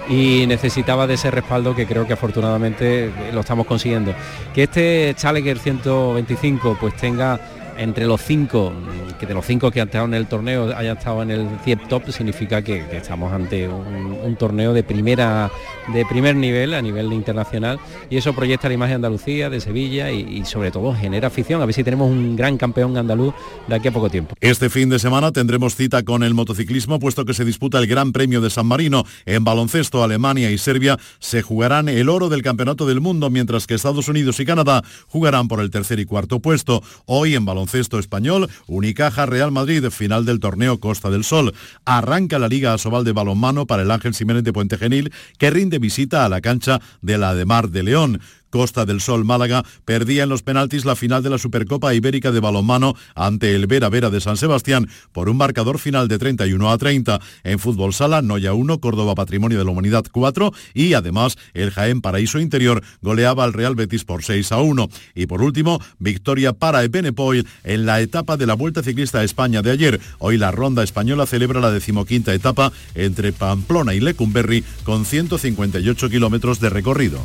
y necesitaba de ese respaldo que creo que afortunadamente lo estamos consiguiendo. Que este Challenger 125 pues tenga entre los cinco, que de los cinco que han estado en el torneo hayan estado en el CIEP Top, significa que, estamos ante un, torneo de primera de primer nivel a nivel internacional y eso proyecta la imagen de Andalucía, de Sevilla y, sobre todo genera afición. A ver si tenemos un gran campeón andaluz de aquí a poco tiempo. Este fin de semana tendremos cita con el motociclismo, puesto que se disputa el Gran Premio de San Marino. En baloncesto, Alemania y Serbia se jugarán el oro del Campeonato del Mundo, mientras que Estados Unidos y Canadá jugarán por el tercer y cuarto puesto. Hoy en baloncesto baloncesto español, Unicaja Real Madrid, final del torneo Costa del Sol. Arranca la Liga Asobal de balonmano para el Ángel Jiménez de Puente Genil, que rinde visita a la cancha de la de Mar de León. Costa del Sol Málaga perdía en los penaltis la final de la Supercopa Ibérica de balonmano ante el Vera Vera de San Sebastián por un marcador final de 31 a 30. En fútbol sala, Noya 1, Córdoba Patrimonio de la Humanidad 4 y además el Jaén Paraíso Interior goleaba al Real Betis por 6 a 1. Y por último, victoria para Ebenepoel en la etapa de la Vuelta Ciclista a España de ayer. Hoy la ronda española celebra la decimoquinta etapa entre Pamplona y Lecumberri con 158 kilómetros de recorrido.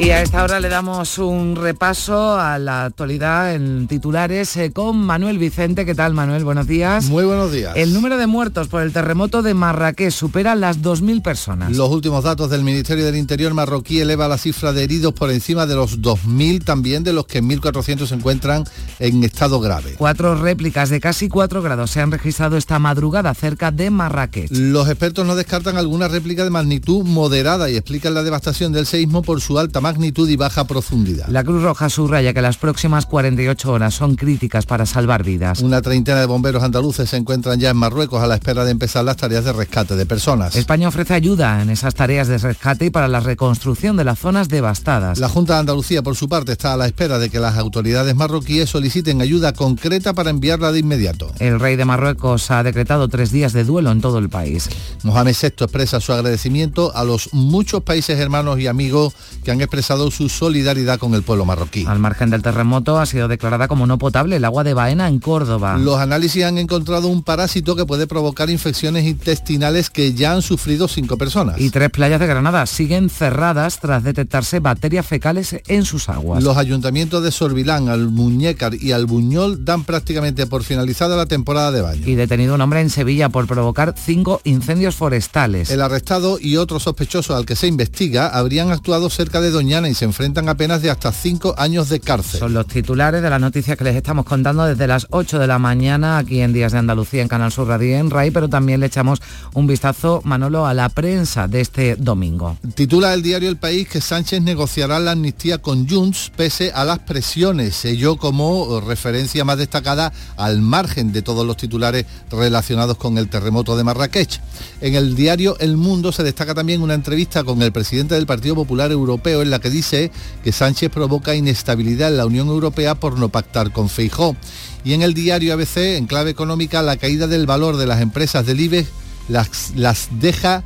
Y a esta hora le damos un repaso a la actualidad en titulares eh, con Manuel Vicente. ¿Qué tal, Manuel? Buenos días. Muy buenos días. El número de muertos por el terremoto de Marrakech supera las 2.000 personas. Los últimos datos del Ministerio del Interior marroquí eleva la cifra de heridos por encima de los 2.000, también de los que 1.400 se encuentran en estado grave. Cuatro réplicas de casi 4 grados se han registrado esta madrugada cerca de Marrakech. Los expertos no descartan alguna réplica de magnitud moderada y explican la devastación del seísmo por su alta magnitud y baja profundidad. La Cruz Roja subraya que las próximas 48 horas son críticas para salvar vidas. Una treintena de bomberos andaluces se encuentran ya en Marruecos a la espera de empezar las tareas de rescate de personas. España ofrece ayuda en esas tareas de rescate y para la reconstrucción de las zonas devastadas. La Junta de Andalucía, por su parte, está a la espera de que las autoridades marroquíes soliciten ayuda concreta para enviarla de inmediato. El rey de Marruecos ha decretado tres días de duelo en todo el país. Mohamed VI expresa su agradecimiento a los muchos países hermanos y amigos que han expresado su solidaridad con el pueblo marroquí. Al margen del terremoto ha sido declarada como no potable el agua de Baena en Córdoba. Los análisis han encontrado un parásito que puede provocar infecciones intestinales que ya han sufrido cinco personas. Y tres playas de Granada siguen cerradas tras detectarse bacterias fecales en sus aguas. Los ayuntamientos de Sorbilán, Almuñécar y Albuñol dan prácticamente por finalizada la temporada de baño. Y detenido un hombre en Sevilla por provocar cinco incendios forestales. El arrestado y otro sospechoso al que se investiga habrían actuado cerca de Y se enfrentan a penas de hasta cinco años de cárcel. Son los titulares de las noticias que les estamos contando desde las 8 de la mañana aquí en Días de Andalucía en Canal Sur Radio en RAI, pero también le echamos un vistazo, Manolo, a la prensa de este domingo. Titula el diario El País que Sánchez negociará la amnistía con Junts pese a las presiones, ello como referencia más destacada al margen de todos los titulares relacionados con el terremoto de Marrakech. En el diario El Mundo se destaca también una entrevista con el presidente del Partido Popular Europeo en la que dice que Sánchez provoca inestabilidad en la Unión Europea por no pactar con Feijó. Y en el diario ABC, en clave económica, la caída del valor de las empresas del IBEX las, las deja,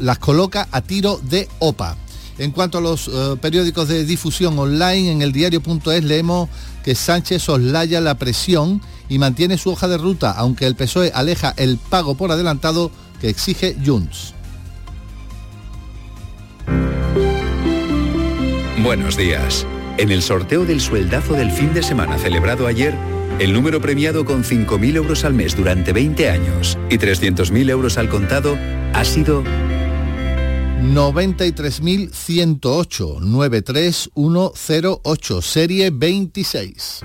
las coloca a tiro de OPA. En cuanto a los uh, periódicos de difusión online, en el diario.es leemos que Sánchez soslaya la presión y mantiene su hoja de ruta, aunque el PSOE aleja el pago por adelantado que exige Junts. Buenos días. En el sorteo del sueldazo del fin de semana celebrado ayer, el número premiado con 5.000 euros al mes durante 20 años y 300.000 euros al contado ha sido 93.108 93108 serie 26.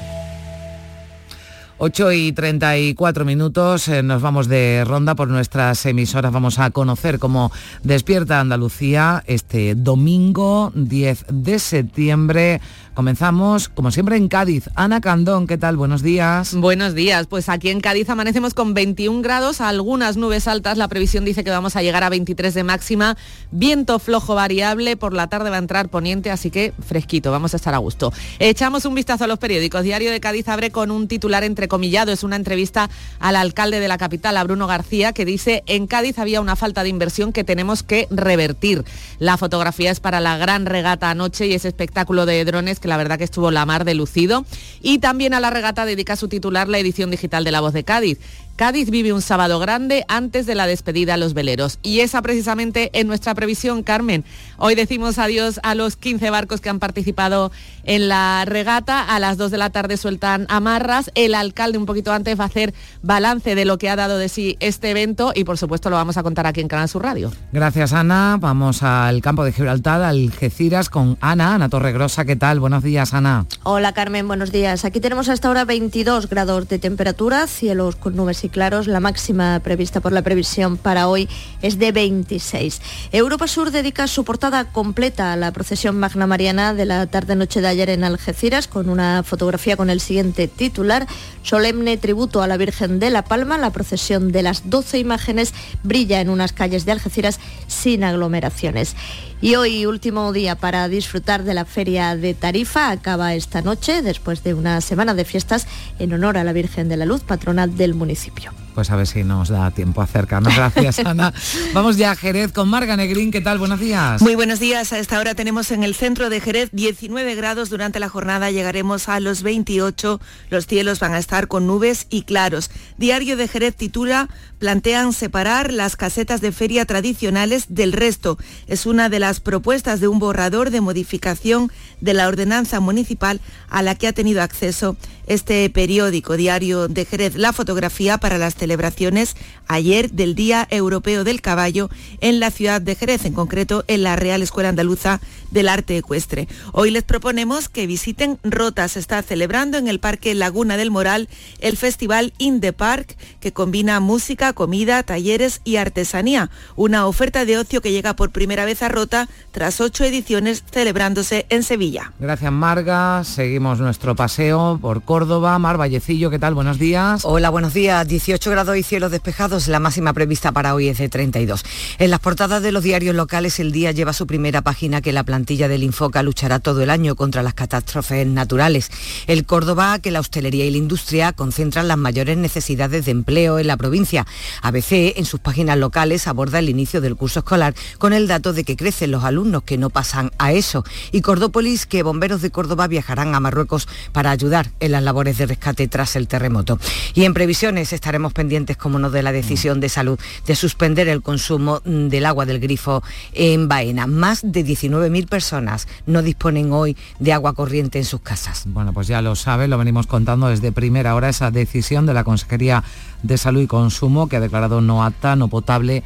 8 y 34 minutos, eh, nos vamos de ronda por nuestras emisoras. Vamos a conocer cómo despierta Andalucía este domingo 10 de septiembre Comenzamos, como siempre, en Cádiz. Ana Candón, ¿qué tal? Buenos días. Buenos días. Pues aquí en Cádiz amanecemos con 21 grados, algunas nubes altas. La previsión dice que vamos a llegar a 23 de máxima. Viento flojo variable. Por la tarde va a entrar poniente, así que fresquito. Vamos a estar a gusto. Echamos un vistazo a los periódicos. Diario de Cádiz abre con un titular entrecomillado. Es una entrevista al alcalde de la capital, a Bruno García, que dice, en Cádiz había una falta de inversión que tenemos que revertir. La fotografía es para la gran regata anoche y ese espectáculo de drones que la verdad que estuvo la mar de lucido. Y también a la regata dedica su titular la edición digital de La Voz de Cádiz. Cádiz vive un sábado grande antes de la despedida a los veleros. Y esa precisamente en nuestra previsión, Carmen. Hoy decimos adiós a los 15 barcos que han participado en la regata. A las 2 de la tarde sueltan amarras. El alcalde un poquito antes va a hacer balance de lo que ha dado de sí este evento y por supuesto lo vamos a contar aquí en Canal Sur Radio. Gracias Ana. Vamos al campo de Gibraltar, al Algeciras con Ana, Ana Torregrosa. ¿Qué tal? Buenos días, Ana. Hola Carmen, buenos días. Aquí tenemos hasta ahora 22 grados de temperatura, cielos con nubes y claros. La máxima prevista por la previsión para hoy es de 26. Europa Sur dedica su portada completa a la procesión Magna Mariana de la tarde-noche de ayer en Algeciras con una fotografía con el siguiente titular, solemne tributo a la Virgen de la Palma. La procesión de las 12 imágenes brilla en unas calles de Algeciras sin aglomeraciones. Y hoy, último día para disfrutar de la feria de Tarifa, acaba esta noche después de una semana de fiestas en honor a la Virgen de la Luz, patrona del municipio. Pues a ver si nos da tiempo a acercarnos. Gracias, Ana. Vamos ya a Jerez con Marga Negrín. ¿Qué tal? Buenos días. Muy buenos días. A esta hora tenemos en el centro de Jerez 19 grados. Durante la jornada llegaremos a los 28. Los cielos van a estar con nubes y claros. Diario de Jerez titula plantean separar las casetas de feria tradicionales del resto. Es una de las propuestas de un borrador de modificación de la ordenanza municipal a la que ha tenido acceso este periódico diario de Jerez. La fotografía para las celebraciones ayer del Día Europeo del Caballo en la ciudad de Jerez, en concreto en la Real Escuela Andaluza del Arte Ecuestre. Hoy les proponemos que visiten Rota. Se está celebrando en el Parque Laguna del Moral el Festival In the Park, que combina música, comida, talleres y artesanía. Una oferta de ocio que llega por primera vez a Rota tras ocho ediciones celebrándose en Sevilla. Gracias Marga. Seguimos nuestro paseo por Córdoba. Mar Vallecillo, ¿qué tal? Buenos días. Hola, buenos días. 18 grados y cielos despejados. La máxima prevista para hoy es de 32. En las portadas de los diarios locales, el día lleva su primera página que la plantilla del Infoca luchará todo el año contra las catástrofes naturales. El Córdoba, que la hostelería y la industria concentran las mayores necesidades de empleo en la provincia. ABC, en sus páginas locales, aborda el inicio del curso escolar con el dato de que crecen los alumnos que no pasan a eso. Y Cordópolis, que bomberos de Córdoba viajarán a Marruecos para ayudar en las labores de rescate tras el terremoto. Y en previsiones estaremos pendientes, como no, de la decisión de salud de suspender el consumo mm, del agua del grifo en Baena. Más de 19.000 personas no disponen hoy de agua corriente en sus casas. Bueno, pues ya lo sabe, lo venimos contando desde primera hora esa decisión de la Consejería de Salud y Consumo que ha declarado no apta, no potable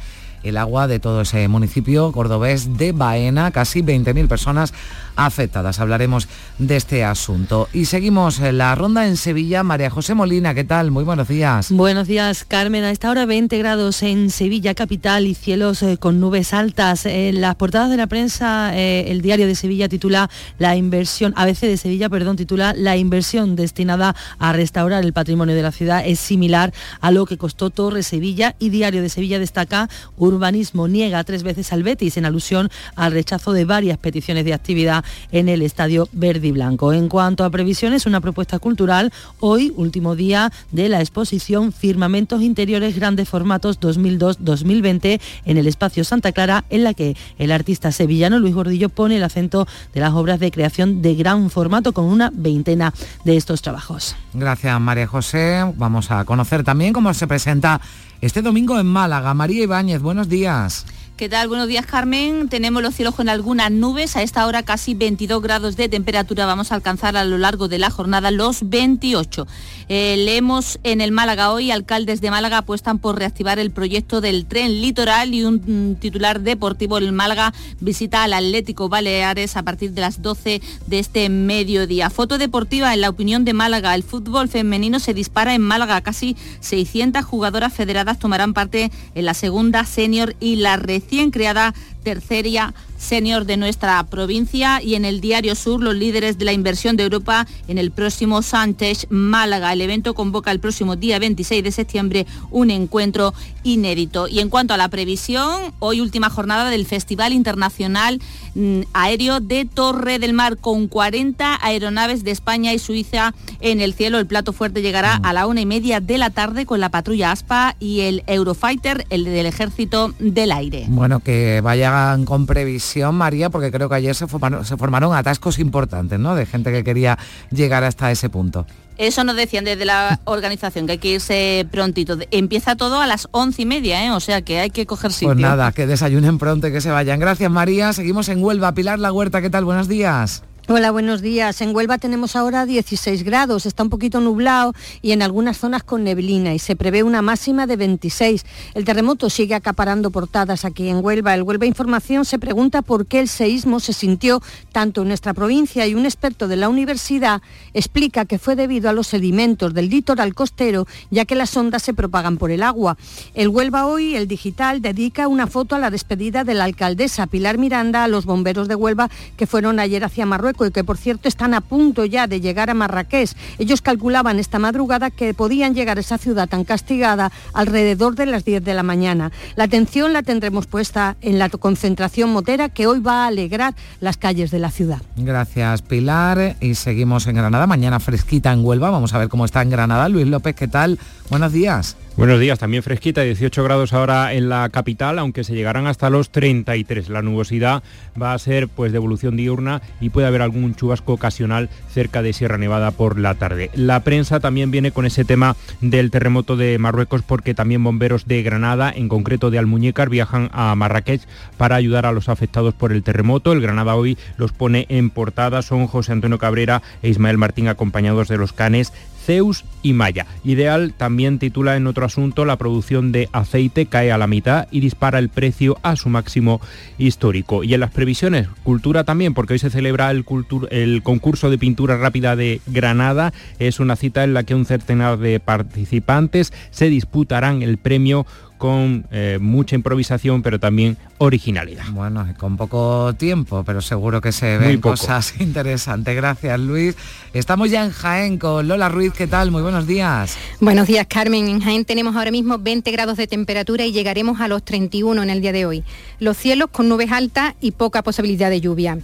el agua de todo ese municipio cordobés de Baena, casi 20.000 personas afectadas. Hablaremos de este asunto. Y seguimos la ronda en Sevilla. María José Molina, ¿qué tal? Muy buenos días. Buenos días, Carmen. A esta hora 20 grados en Sevilla capital y cielos eh, con nubes altas. En las portadas de la prensa, eh, el diario de Sevilla titula la inversión, ABC de Sevilla, perdón, titula la inversión destinada a restaurar el patrimonio de la ciudad es similar a lo que costó Torre Sevilla y Diario de Sevilla destaca urbanismo niega tres veces al Betis en alusión al rechazo de varias peticiones de actividad en el Estadio Verde y Blanco. En cuanto a previsiones, una propuesta cultural, hoy, último día de la exposición Firmamentos Interiores Grandes Formatos 2002-2020 en el Espacio Santa Clara, en la que el artista sevillano Luis Gordillo pone el acento de las obras de creación de gran formato con una veintena de estos trabajos. Gracias María José. Vamos a conocer también cómo se presenta este domingo en Málaga. María Ibáñez, buenos días. ¿Qué tal? Buenos días, Carmen. Tenemos los cielos con algunas nubes. A esta hora casi 22 grados de temperatura. Vamos a alcanzar a lo largo de la jornada los 28. Eh, leemos en el Málaga hoy, alcaldes de Málaga apuestan por reactivar el proyecto del tren litoral y un mm, titular deportivo en Málaga visita al Atlético Baleares a partir de las 12 de este mediodía. Foto deportiva en la opinión de Málaga. El fútbol femenino se dispara en Málaga. Casi 600 jugadoras federadas tomarán parte en la segunda senior y la red recién creada terceria senior de nuestra provincia y en el Diario Sur los líderes de la inversión de Europa en el próximo Sánchez Málaga. El evento convoca el próximo día 26 de septiembre un encuentro inédito. Y en cuanto a la previsión, hoy última jornada del Festival Internacional mm, Aéreo de Torre del Mar con 40 aeronaves de España y Suiza en el cielo. El plato fuerte llegará a la una y media de la tarde con la patrulla ASPA y el Eurofighter, el del Ejército del Aire. Bueno, que vayan con previsión María, porque creo que ayer se formaron, se formaron atascos importantes, ¿no? De gente que quería llegar hasta ese punto. Eso nos decían desde la organización, que hay que irse prontito. Empieza todo a las once y media, ¿eh? o sea que hay que coger sitio. Pues nada, que desayunen pronto y que se vayan. Gracias María, seguimos en Huelva. Pilar La Huerta, ¿qué tal? Buenos días. Hola, buenos días. En Huelva tenemos ahora 16 grados, está un poquito nublado y en algunas zonas con neblina y se prevé una máxima de 26. El terremoto sigue acaparando portadas aquí en Huelva. El Huelva Información se pregunta por qué el seísmo se sintió tanto en nuestra provincia y un experto de la universidad explica que fue debido a los sedimentos del litoral costero ya que las ondas se propagan por el agua. El Huelva Hoy, el digital, dedica una foto a la despedida de la alcaldesa Pilar Miranda a los bomberos de Huelva que fueron ayer hacia Marruecos y que por cierto están a punto ya de llegar a Marrakech. Ellos calculaban esta madrugada que podían llegar a esa ciudad tan castigada alrededor de las 10 de la mañana. La atención la tendremos puesta en la concentración motera que hoy va a alegrar las calles de la ciudad. Gracias Pilar y seguimos en Granada. Mañana fresquita en Huelva. Vamos a ver cómo está en Granada. Luis López, ¿qué tal? Buenos días. Buenos días, también fresquita, 18 grados ahora en la capital, aunque se llegarán hasta los 33. La nubosidad va a ser pues de evolución diurna y puede haber algún chubasco ocasional cerca de Sierra Nevada por la tarde. La prensa también viene con ese tema del terremoto de Marruecos porque también bomberos de Granada, en concreto de Almuñécar, viajan a Marrakech para ayudar a los afectados por el terremoto. El Granada hoy los pone en portada, son José Antonio Cabrera e Ismael Martín acompañados de los canes Zeus y Maya. Ideal también titula en otro asunto la producción de aceite cae a la mitad y dispara el precio a su máximo histórico. Y en las previsiones, cultura también, porque hoy se celebra el, el concurso de pintura rápida de Granada. Es una cita en la que un centenar de participantes se disputarán el premio con eh, mucha improvisación, pero también originalidad. Bueno, con poco tiempo, pero seguro que se ven cosas interesantes. Gracias, Luis. Estamos ya en Jaén con Lola Ruiz. ¿Qué tal? Muy buenos días. Buenos días, Carmen. En Jaén tenemos ahora mismo 20 grados de temperatura y llegaremos a los 31 en el día de hoy. Los cielos con nubes altas y poca posibilidad de lluvia.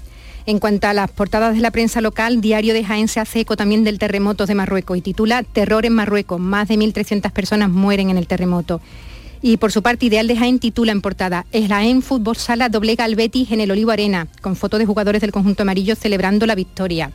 En cuanto a las portadas de la prensa local, Diario de Jaén se hace eco también del terremoto de Marruecos y titula Terror en Marruecos. Más de 1.300 personas mueren en el terremoto. Y por su parte, Ideal de Jaén titula en portada, Es Jaén Fútbol Sala doblega al Betis en el Olivo Arena, con fotos de jugadores del conjunto amarillo celebrando la victoria.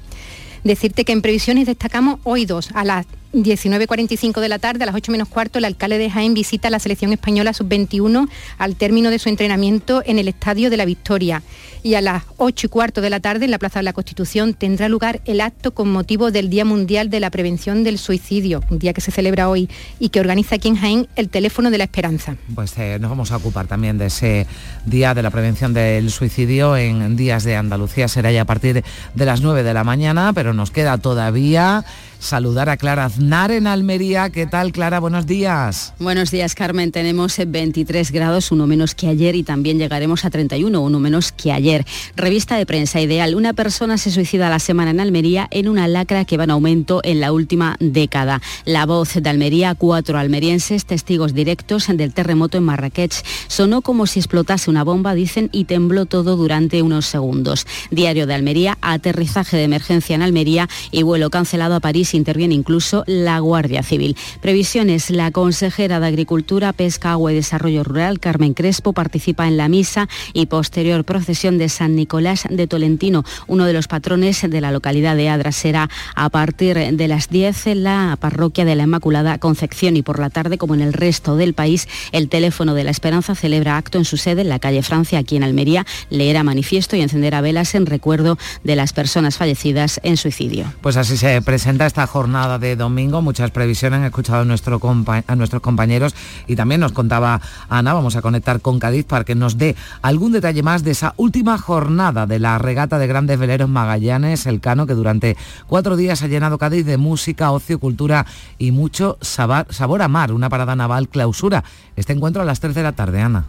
Decirte que en previsiones destacamos hoy dos, a las 19.45 de la tarde, a las 8 menos cuarto, el alcalde de Jaén visita a la selección española sub-21 al término de su entrenamiento en el Estadio de la Victoria. Y a las 8 y cuarto de la tarde, en la Plaza de la Constitución, tendrá lugar el acto con motivo del Día Mundial de la Prevención del Suicidio, un día que se celebra hoy y que organiza aquí en Jaén el Teléfono de la Esperanza. Pues eh, nos vamos a ocupar también de ese Día de la Prevención del Suicidio en Días de Andalucía. Será ya a partir de las 9 de la mañana, pero nos queda todavía saludar a Clara Aznar en Almería. ¿Qué tal, Clara? Buenos días. Buenos días, Carmen. Tenemos 23 grados, uno menos que ayer y también llegaremos a 31, uno menos que ayer. Revista de prensa ideal. Una persona se suicida la semana en Almería en una lacra que va en aumento en la última década. La voz de Almería, cuatro almerienses, testigos directos del terremoto en Marrakech. Sonó como si explotase una bomba, dicen, y tembló todo durante unos segundos. Diario de Almería, aterrizaje de emergencia en Almería y vuelo cancelado a París interviene incluso la Guardia Civil. Previsiones, la consejera de Agricultura, Pesca, Agua y Desarrollo Rural, Carmen Crespo, participa en la misa y posterior procesión de San Nicolás de Tolentino, uno de los patrones de la localidad de Adra. Será a partir de las 10 en la parroquia de la Inmaculada Concepción y por la tarde, como en el resto del país, el teléfono de la Esperanza celebra acto en su sede en la calle Francia, aquí en Almería, leerá manifiesto y encenderá velas en recuerdo de las personas fallecidas en suicidio. Pues así se presenta esta jornada de domingo, muchas previsiones, he escuchado a, nuestro a nuestros compañeros y también nos contaba Ana, vamos a conectar con Cádiz para que nos dé algún detalle más de esa última jornada de la regata de grandes veleros Magallanes, el Cano, que durante cuatro días ha llenado Cádiz de música, ocio, cultura y mucho sabor, sabor a mar, una parada naval clausura. Este encuentro a las 3 de la tarde, Ana.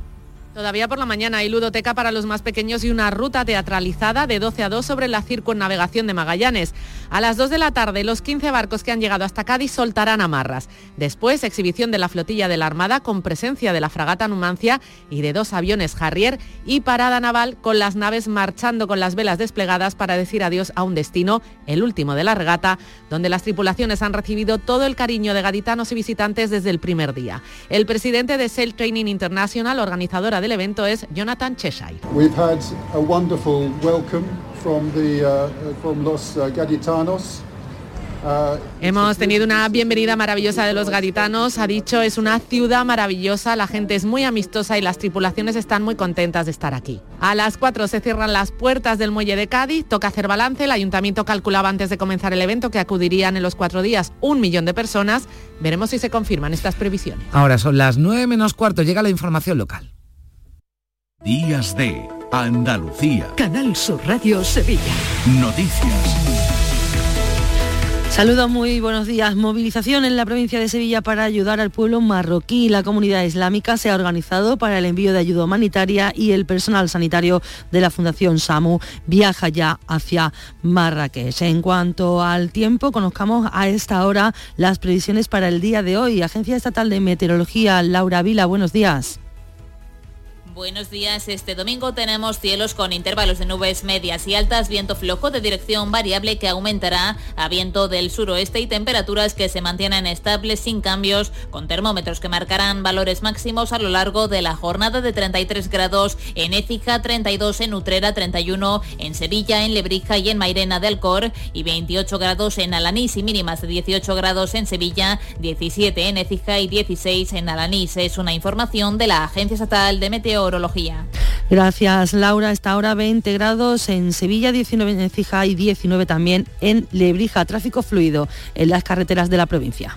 Todavía por la mañana hay ludoteca para los más pequeños y una ruta teatralizada de 12 a 2 sobre la circunnavegación de Magallanes. A las 2 de la tarde, los 15 barcos que han llegado hasta Cádiz soltarán amarras. Después, exhibición de la flotilla de la Armada con presencia de la fragata Numancia y de dos aviones Harrier y parada naval con las naves marchando con las velas desplegadas para decir adiós a un destino, el último de la regata, donde las tripulaciones han recibido todo el cariño de gaditanos y visitantes desde el primer día. El presidente de Sail Training International, organizadora de el evento es Jonathan Cheshire. We've had a wonderful welcome from the uh, from los uh, gaditanos. Uh, Hemos tenido una bienvenida maravillosa de los gaditanos, ha dicho, es una ciudad maravillosa, la gente es muy amistosa y las tripulaciones están muy contentas de estar aquí. A las 4 se cierran las puertas del muelle de Cádiz, toca hacer balance, el ayuntamiento calculaba antes de comenzar el evento que acudirían en los cuatro días un millón de personas, veremos si se confirman estas previsiones. Ahora son las 9 menos cuarto, llega la información local. Días de Andalucía. Canal Sur Radio Sevilla. Noticias. Saludos, muy buenos días. Movilización en la provincia de Sevilla para ayudar al pueblo marroquí. La comunidad islámica se ha organizado para el envío de ayuda humanitaria y el personal sanitario de la Fundación SAMU viaja ya hacia Marrakech. En cuanto al tiempo, conozcamos a esta hora las previsiones para el día de hoy. Agencia Estatal de Meteorología, Laura Vila, buenos días. Buenos días. Este domingo tenemos cielos con intervalos de nubes medias y altas, viento flojo de dirección variable que aumentará a viento del suroeste y temperaturas que se mantienen estables sin cambios, con termómetros que marcarán valores máximos a lo largo de la jornada de 33 grados en Écija, 32 en Utrera, 31 en Sevilla, en Lebrija y en Mairena de Alcor y 28 grados en Alanís y mínimas de 18 grados en Sevilla, 17 en Écija y 16 en Alanís. Es una información de la Agencia Estatal de Meteorología Gracias, Laura. Esta hora 20 grados en Sevilla, 19 en Cija y 19 también en Lebrija. Tráfico fluido en las carreteras de la provincia.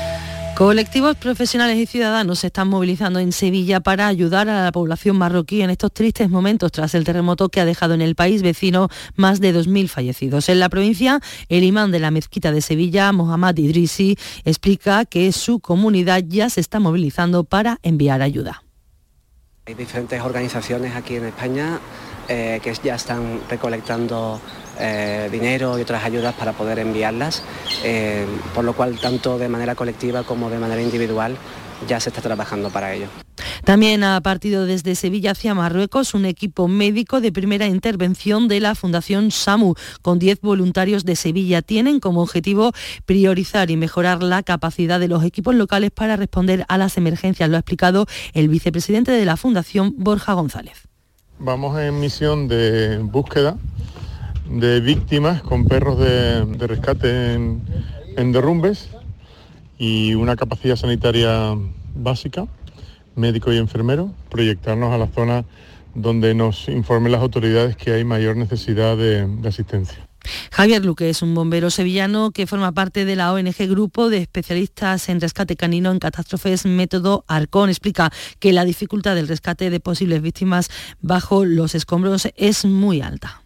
Colectivos profesionales y ciudadanos se están movilizando en Sevilla para ayudar a la población marroquí en estos tristes momentos tras el terremoto que ha dejado en el país vecino más de 2.000 fallecidos. En la provincia, el imán de la mezquita de Sevilla, Mohammad Idrisi, explica que su comunidad ya se está movilizando para enviar ayuda. Hay diferentes organizaciones aquí en España eh, que ya están recolectando eh, dinero y otras ayudas para poder enviarlas, eh, por lo cual tanto de manera colectiva como de manera individual ya se está trabajando para ello. También ha partido desde Sevilla hacia Marruecos un equipo médico de primera intervención de la Fundación SAMU, con 10 voluntarios de Sevilla. Tienen como objetivo priorizar y mejorar la capacidad de los equipos locales para responder a las emergencias, lo ha explicado el vicepresidente de la Fundación, Borja González. Vamos en misión de búsqueda de víctimas con perros de, rescate en, derrumbes y una capacidad sanitaria básica, médico y enfermero, proyectarnos a la zona donde nos informen las autoridades que hay mayor necesidad de, de asistencia. Javier Luque es un bombero sevillano que forma parte de la ONG Grupo de Especialistas en Rescate Canino en Catástrofes Método Arcón. Explica que la dificultad del rescate de posibles víctimas bajo los escombros es muy alta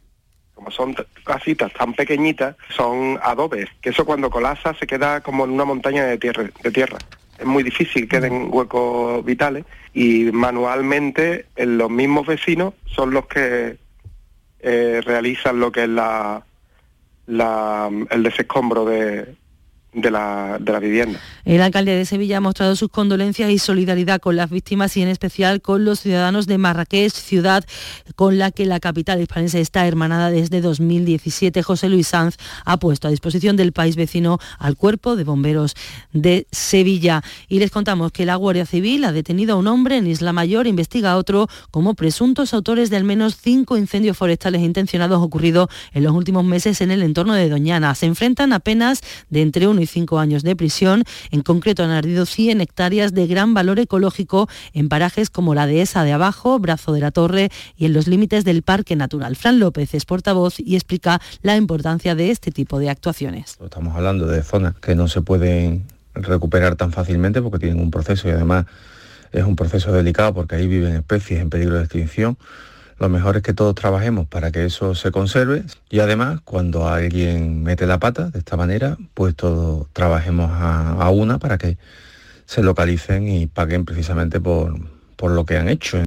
como son casitas tan pequeñitas, son adobes, que eso cuando colapsa se queda como en una montaña de tierra. De tierra. Es muy difícil, queden huecos vitales y manualmente los mismos vecinos son los que eh, realizan lo que es la, la, el desescombro de, de la, de la vivienda. El alcalde de Sevilla ha mostrado sus condolencias y solidaridad con las víctimas y en especial con los ciudadanos de Marrakech, ciudad con la que la capital hispanense está hermanada desde 2017. José Luis Sanz ha puesto a disposición del país vecino al cuerpo de bomberos de Sevilla. Y les contamos que la Guardia Civil ha detenido a un hombre en Isla Mayor, investiga a otro como presuntos autores de al menos cinco incendios forestales intencionados ocurridos en los últimos meses en el entorno de Doñana. Se enfrentan apenas de entre uno cinco años de prisión. En concreto han ardido 100 hectáreas de gran valor ecológico en parajes como la dehesa de abajo, Brazo de la Torre y en los límites del Parque Natural. Fran López es portavoz y explica la importancia de este tipo de actuaciones. Estamos hablando de zonas que no se pueden recuperar tan fácilmente porque tienen un proceso y además es un proceso delicado porque ahí viven especies en peligro de extinción lo mejor es que todos trabajemos para que eso se conserve y además cuando alguien mete la pata de esta manera, pues todos trabajemos a, una para que se localicen y paguen precisamente por, por lo que han hecho.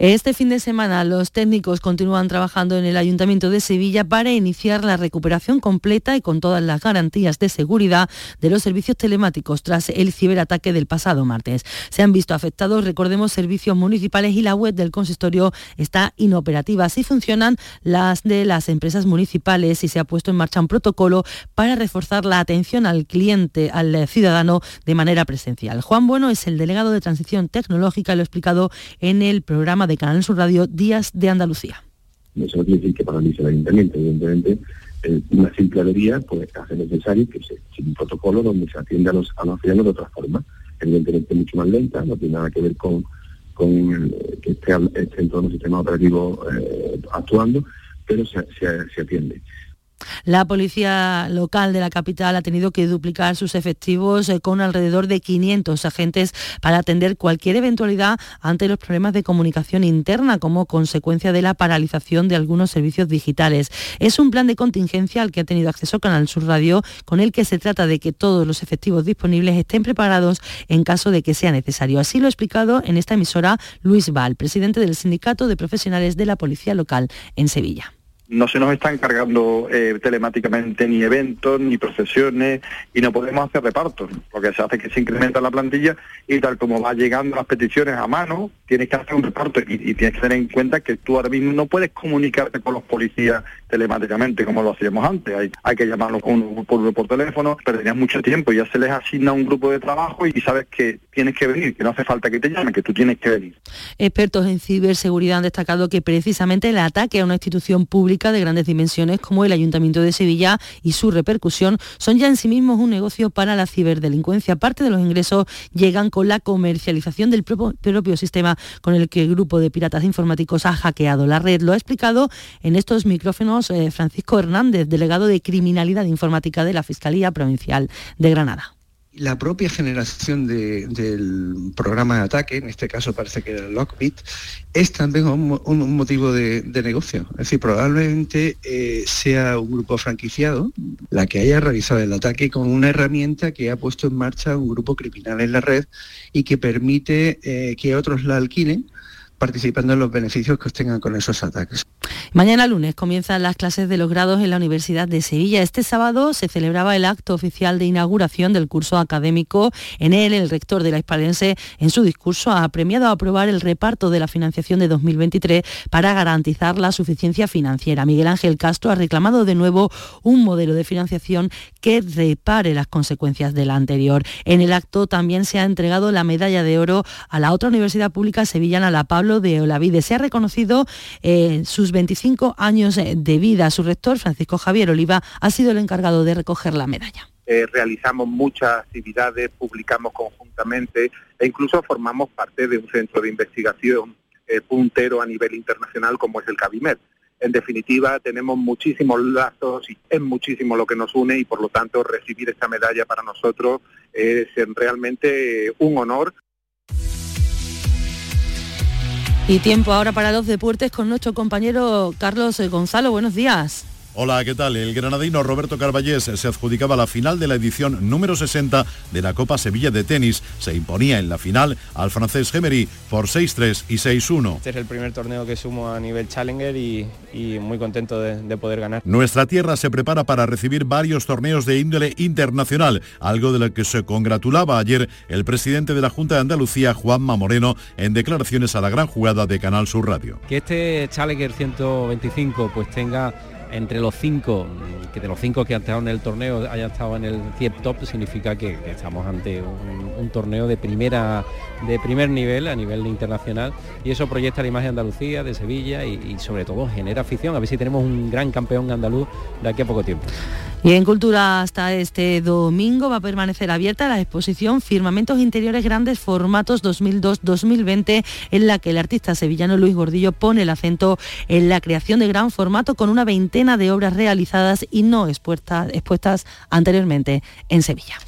Este fin de semana los técnicos continúan trabajando en el Ayuntamiento de Sevilla para iniciar la recuperación completa y con todas las garantías de seguridad de los servicios telemáticos tras el ciberataque del pasado martes. Se han visto afectados, recordemos, servicios municipales y la web del consistorio está inoperativa. Así funcionan las de las empresas municipales y se ha puesto en marcha un protocolo para reforzar la atención al cliente, al ciudadano de manera presencial. Juan Bueno es el delegado de Transición Tecnológica, lo ha explicado en el programa de Canal Sur Radio Días de Andalucía. Eso no quiere decir que paralice el ayuntamiento, evidentemente eh, una simple avería pues hace necesario que se un protocolo donde se atienda a los, a de otra forma, evidentemente mucho más lenta, no tiene nada que ver con, con que esté, esté en todo el sistema operativo eh, actuando, pero se atiende. La policía local de la capital ha tenido que duplicar sus efectivos eh, con alrededor de 500 agentes para atender cualquier eventualidad ante los problemas de comunicación interna como consecuencia de la paralización de algunos servicios digitales. Es un plan de contingencia al que ha tenido acceso Canal Sur Radio con el que se trata de que todos los efectivos disponibles estén preparados en caso de que sea necesario. Así lo ha explicado en esta emisora Luis Val, presidente del Sindicato de Profesionales de la Policía Local en Sevilla no se nos están cargando eh, telemáticamente ni eventos ni procesiones y no podemos hacer repartos, porque se hace que se incrementa la plantilla y tal como va llegando las peticiones a mano, tienes que hacer un reparto y, tienes que tener en cuenta que tú ahora mismo no puedes comunicarte con los policías telemáticamente como lo hacíamos antes, hay, hay que llamarlos uno por por teléfono, perderías mucho tiempo, ya se les asigna un grupo de trabajo y sabes que tienes que venir, que no hace falta que te llamen, que tú tienes que venir. Expertos en ciberseguridad han destacado que precisamente el ataque a una institución pública de grandes dimensiones como el Ayuntamiento de Sevilla y su repercusión son ya en sí mismos un negocio para la ciberdelincuencia. Parte de los ingresos llegan con la comercialización del propio, sistema con el que el grupo de piratas informáticos ha hackeado la red. Lo ha explicado en estos micrófonos eh, Francisco Hernández, delegado de Criminalidad Informática de la Fiscalía Provincial de Granada la propia generación del programa de ataque, en este caso parece que era Lockbit, es también un, motivo de, negocio. Es decir, probablemente eh, sea un grupo franquiciado la que haya realizado el ataque con una herramienta que ha puesto en marcha un grupo criminal en la red y que permite eh, que otros la alquilen participando en los beneficios que obtengan con esos ataques. Mañana lunes comienzan las clases de los grados en la Universidad de Sevilla. Este sábado se celebraba el acto oficial de inauguración del curso académico. En él, el rector de la Hispalense, en su discurso, ha premiado a aprobar el reparto de la financiación de 2023 para garantizar la suficiencia financiera. Miguel Ángel Castro ha reclamado de nuevo un modelo de financiación que repare las consecuencias de la anterior. En el acto también se ha entregado la medalla de oro a la otra universidad pública sevillana, la Pablo de Olavide. Se ha reconocido eh, sus 25 años eh, de vida. Su rector, Francisco Javier Oliva, ha sido el encargado de recoger la medalla. Eh, realizamos muchas actividades, publicamos conjuntamente e incluso formamos parte de un centro de investigación puntero a nivel internacional como es el CABIMED. En definitiva, tenemos muchísimos lazos y es muchísimo lo que nos une y por lo tanto recibir esta medalla para nosotros es realmente un honor. Y tiempo ahora para los deportes con nuestro compañero Carlos Gonzalo. Buenos días. Hola, ¿qué tal? El granadino Roberto Carballés se adjudicaba la final de la edición número 60 de la Copa Sevilla de Tenis. Se imponía en la final al francés Gemery por 6-3 y 6-1. Este es el primer torneo que sumo a nivel Challenger y, muy contento de, de, poder ganar. Nuestra tierra se prepara para recibir varios torneos de índole internacional, algo de lo que se congratulaba ayer el presidente de la Junta de Andalucía, Juanma Moreno, en declaraciones a la gran jugada de Canal Sur Radio. Que este Challenger 125 pues tenga entre los cinco, que de los cinco que han estado en el torneo hayan estado en el 100 top, significa que, estamos ante un, torneo de primera de primer nivel a nivel internacional y eso proyecta la imagen de Andalucía, de Sevilla y, sobre todo genera afición. A ver si tenemos un gran campeón andaluz de aquí a poco tiempo. Y en Cultura hasta este domingo va a permanecer abierta la exposición Firmamentos Interiores Grandes Formatos 2002-2020 en la que el artista sevillano Luis Gordillo pone el acento en la creación de gran formato con una veintena de obras realizadas y no expuestas, expuestas anteriormente en Sevilla.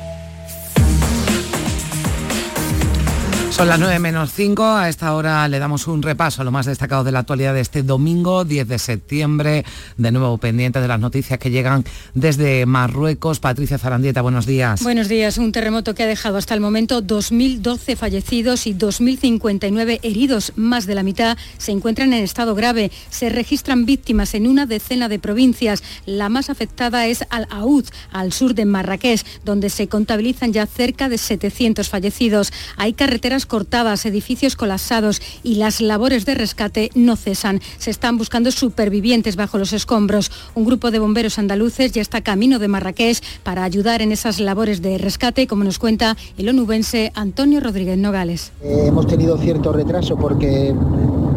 Son las 9 menos 5. A esta hora le damos un repaso a lo más destacado de la actualidad de este domingo 10 de septiembre. De nuevo pendiente de las noticias que llegan desde Marruecos. Patricia Zarandieta, buenos días. Buenos días. Un terremoto que ha dejado hasta el momento 2.012 fallecidos y 2.059 heridos. Más de la mitad se encuentran en estado grave. Se registran víctimas en una decena de provincias. La más afectada es Al-Aoud, al sur de Marrakech, donde se contabilizan ya cerca de 700 fallecidos. Hay carreteras cortadas, edificios colapsados y las labores de rescate no cesan. Se están buscando supervivientes bajo los escombros. Un grupo de bomberos andaluces ya está camino de Marrakech para ayudar en esas labores de rescate, como nos cuenta el onubense Antonio Rodríguez Nogales. Eh, hemos tenido cierto retraso porque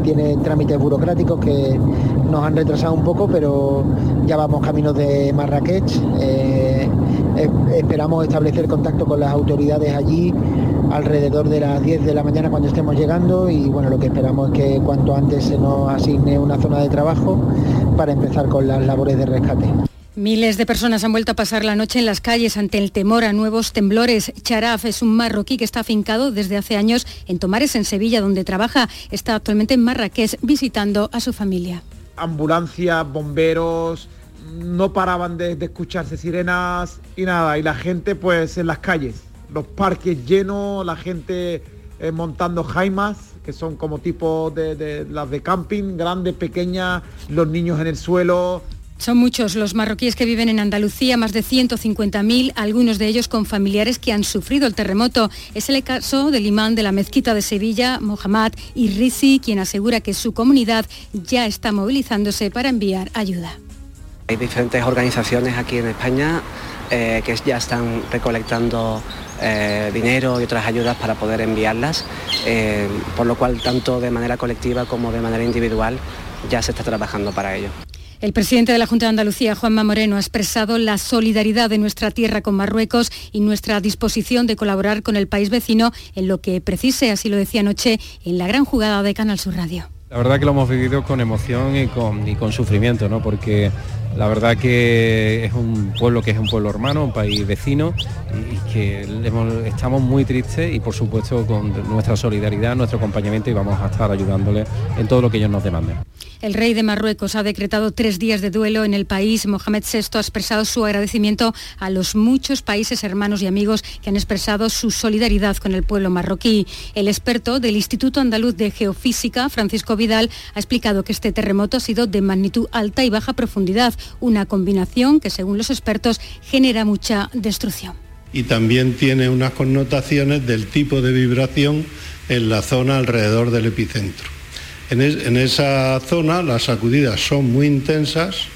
tiene trámites burocráticos que nos han retrasado un poco, pero ya vamos camino de Marrakech. Eh, esperamos establecer contacto con las autoridades allí alrededor de las 10 de la mañana cuando estemos llegando y bueno, lo que esperamos es que cuanto antes se nos asigne una zona de trabajo para empezar con las labores de rescate. Miles de personas han vuelto a pasar la noche en las calles ante el temor a nuevos temblores. Charaf es un marroquí que está afincado desde hace años en Tomares, en Sevilla, donde trabaja. Está actualmente en Marrakech visitando a su familia. Ambulancias, bomberos, no paraban de, escucharse sirenas y nada, y la gente pues en las calles los parques llenos, la gente eh, montando jaimas, que son como tipo de, las de camping, grandes, pequeñas, los niños en el suelo. Son muchos los marroquíes que viven en Andalucía, más de 150.000, algunos de ellos con familiares que han sufrido el terremoto. Es el caso del imán de la mezquita de Sevilla, Mohamed Irrisi, quien asegura que su comunidad ya está movilizándose para enviar ayuda. Hay diferentes organizaciones aquí en España eh, que ya están recolectando eh, dinero y otras ayudas para poder enviarlas, eh, por lo cual tanto de manera colectiva como de manera individual ya se está trabajando para ello. El presidente de la Junta de Andalucía, Juanma Moreno, ha expresado la solidaridad de nuestra tierra con Marruecos y nuestra disposición de colaborar con el país vecino en lo que precise, así lo decía anoche, en la gran jugada de Canal Sur Radio. La verdad que lo hemos vivido con emoción y con, y con sufrimiento, ¿no? Porque la verdad que es un pueblo que es un pueblo hermano, un país vecino y que estamos muy tristes y por supuesto con nuestra solidaridad, nuestro acompañamiento y vamos a estar ayudándoles en todo lo que ellos nos demanden. El rey de Marruecos ha decretado tres días de duelo en el país. Mohamed VI ha expresado su agradecimiento a los muchos países hermanos y amigos que han expresado su solidaridad con el pueblo marroquí. El experto del Instituto Andaluz de Geofísica, Francisco Vidal, ha explicado que este terremoto ha sido de magnitud alta y baja profundidad, una combinación que, según los expertos, genera mucha destrucción. Y también tiene unas connotaciones del tipo de vibración en la zona alrededor del epicentro. En, esa zona las sacudidas son muy intensas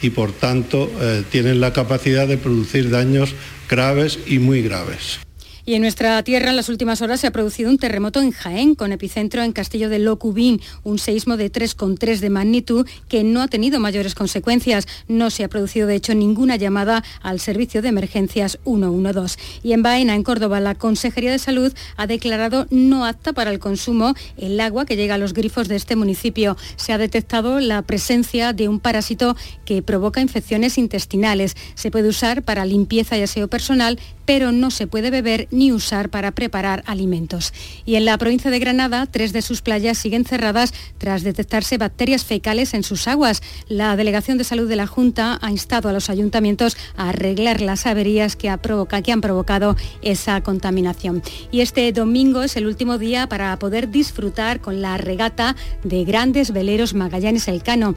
y por tanto eh, tienen la capacidad de producir daños graves y muy graves. Y en nuestra tierra en las últimas horas se ha producido un terremoto en Jaén, con epicentro en Castillo de Locubín, un seísmo de 3,3 de magnitud que no ha tenido mayores consecuencias. No se ha producido de hecho ninguna llamada al servicio de emergencias 112. Y en Baena, en Córdoba, la Consejería de Salud ha declarado no apta para el consumo el agua que llega a los grifos de este municipio. Se ha detectado la presencia de un parásito que provoca infecciones intestinales. Se puede usar para limpieza y aseo personal, pero no se puede beber ni usar para preparar alimentos. Y en la provincia de Granada, tres de sus playas siguen cerradas tras detectarse bacterias fecales en sus aguas. La Delegación de Salud de la Junta ha instado a los ayuntamientos a arreglar las averías que, que han provocado esa contaminación. Y este domingo es el último día para poder disfrutar con la regata de grandes veleros Magallanes Elcano.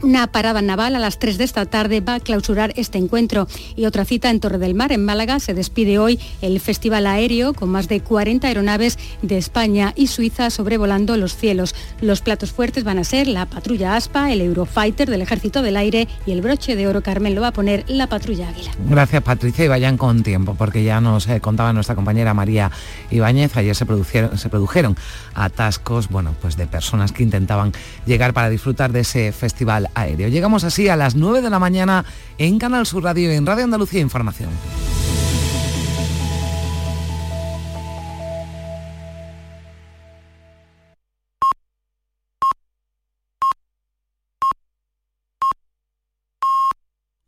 Una parada naval a las 3 de esta tarde va a clausurar este encuentro y otra cita en Torre del Mar, en Málaga, se despide hoy el Festival Aéreo con más de 40 aeronaves de España y Suiza sobrevolando los cielos. Los platos fuertes van a ser la patrulla ASPA, el Eurofighter del Ejército del Aire y el broche de oro Carmen lo va a poner la patrulla Águila. Gracias Patricia y vayan con tiempo porque ya nos eh, contaba nuestra compañera María Ibáñez, ayer se produjeron, atascos bueno, pues de personas que intentaban llegar para disfrutar de ese festival aéreo. Llegamos así a las 9 de la mañana en Canal Sur Radio en Radio Andalucía Información.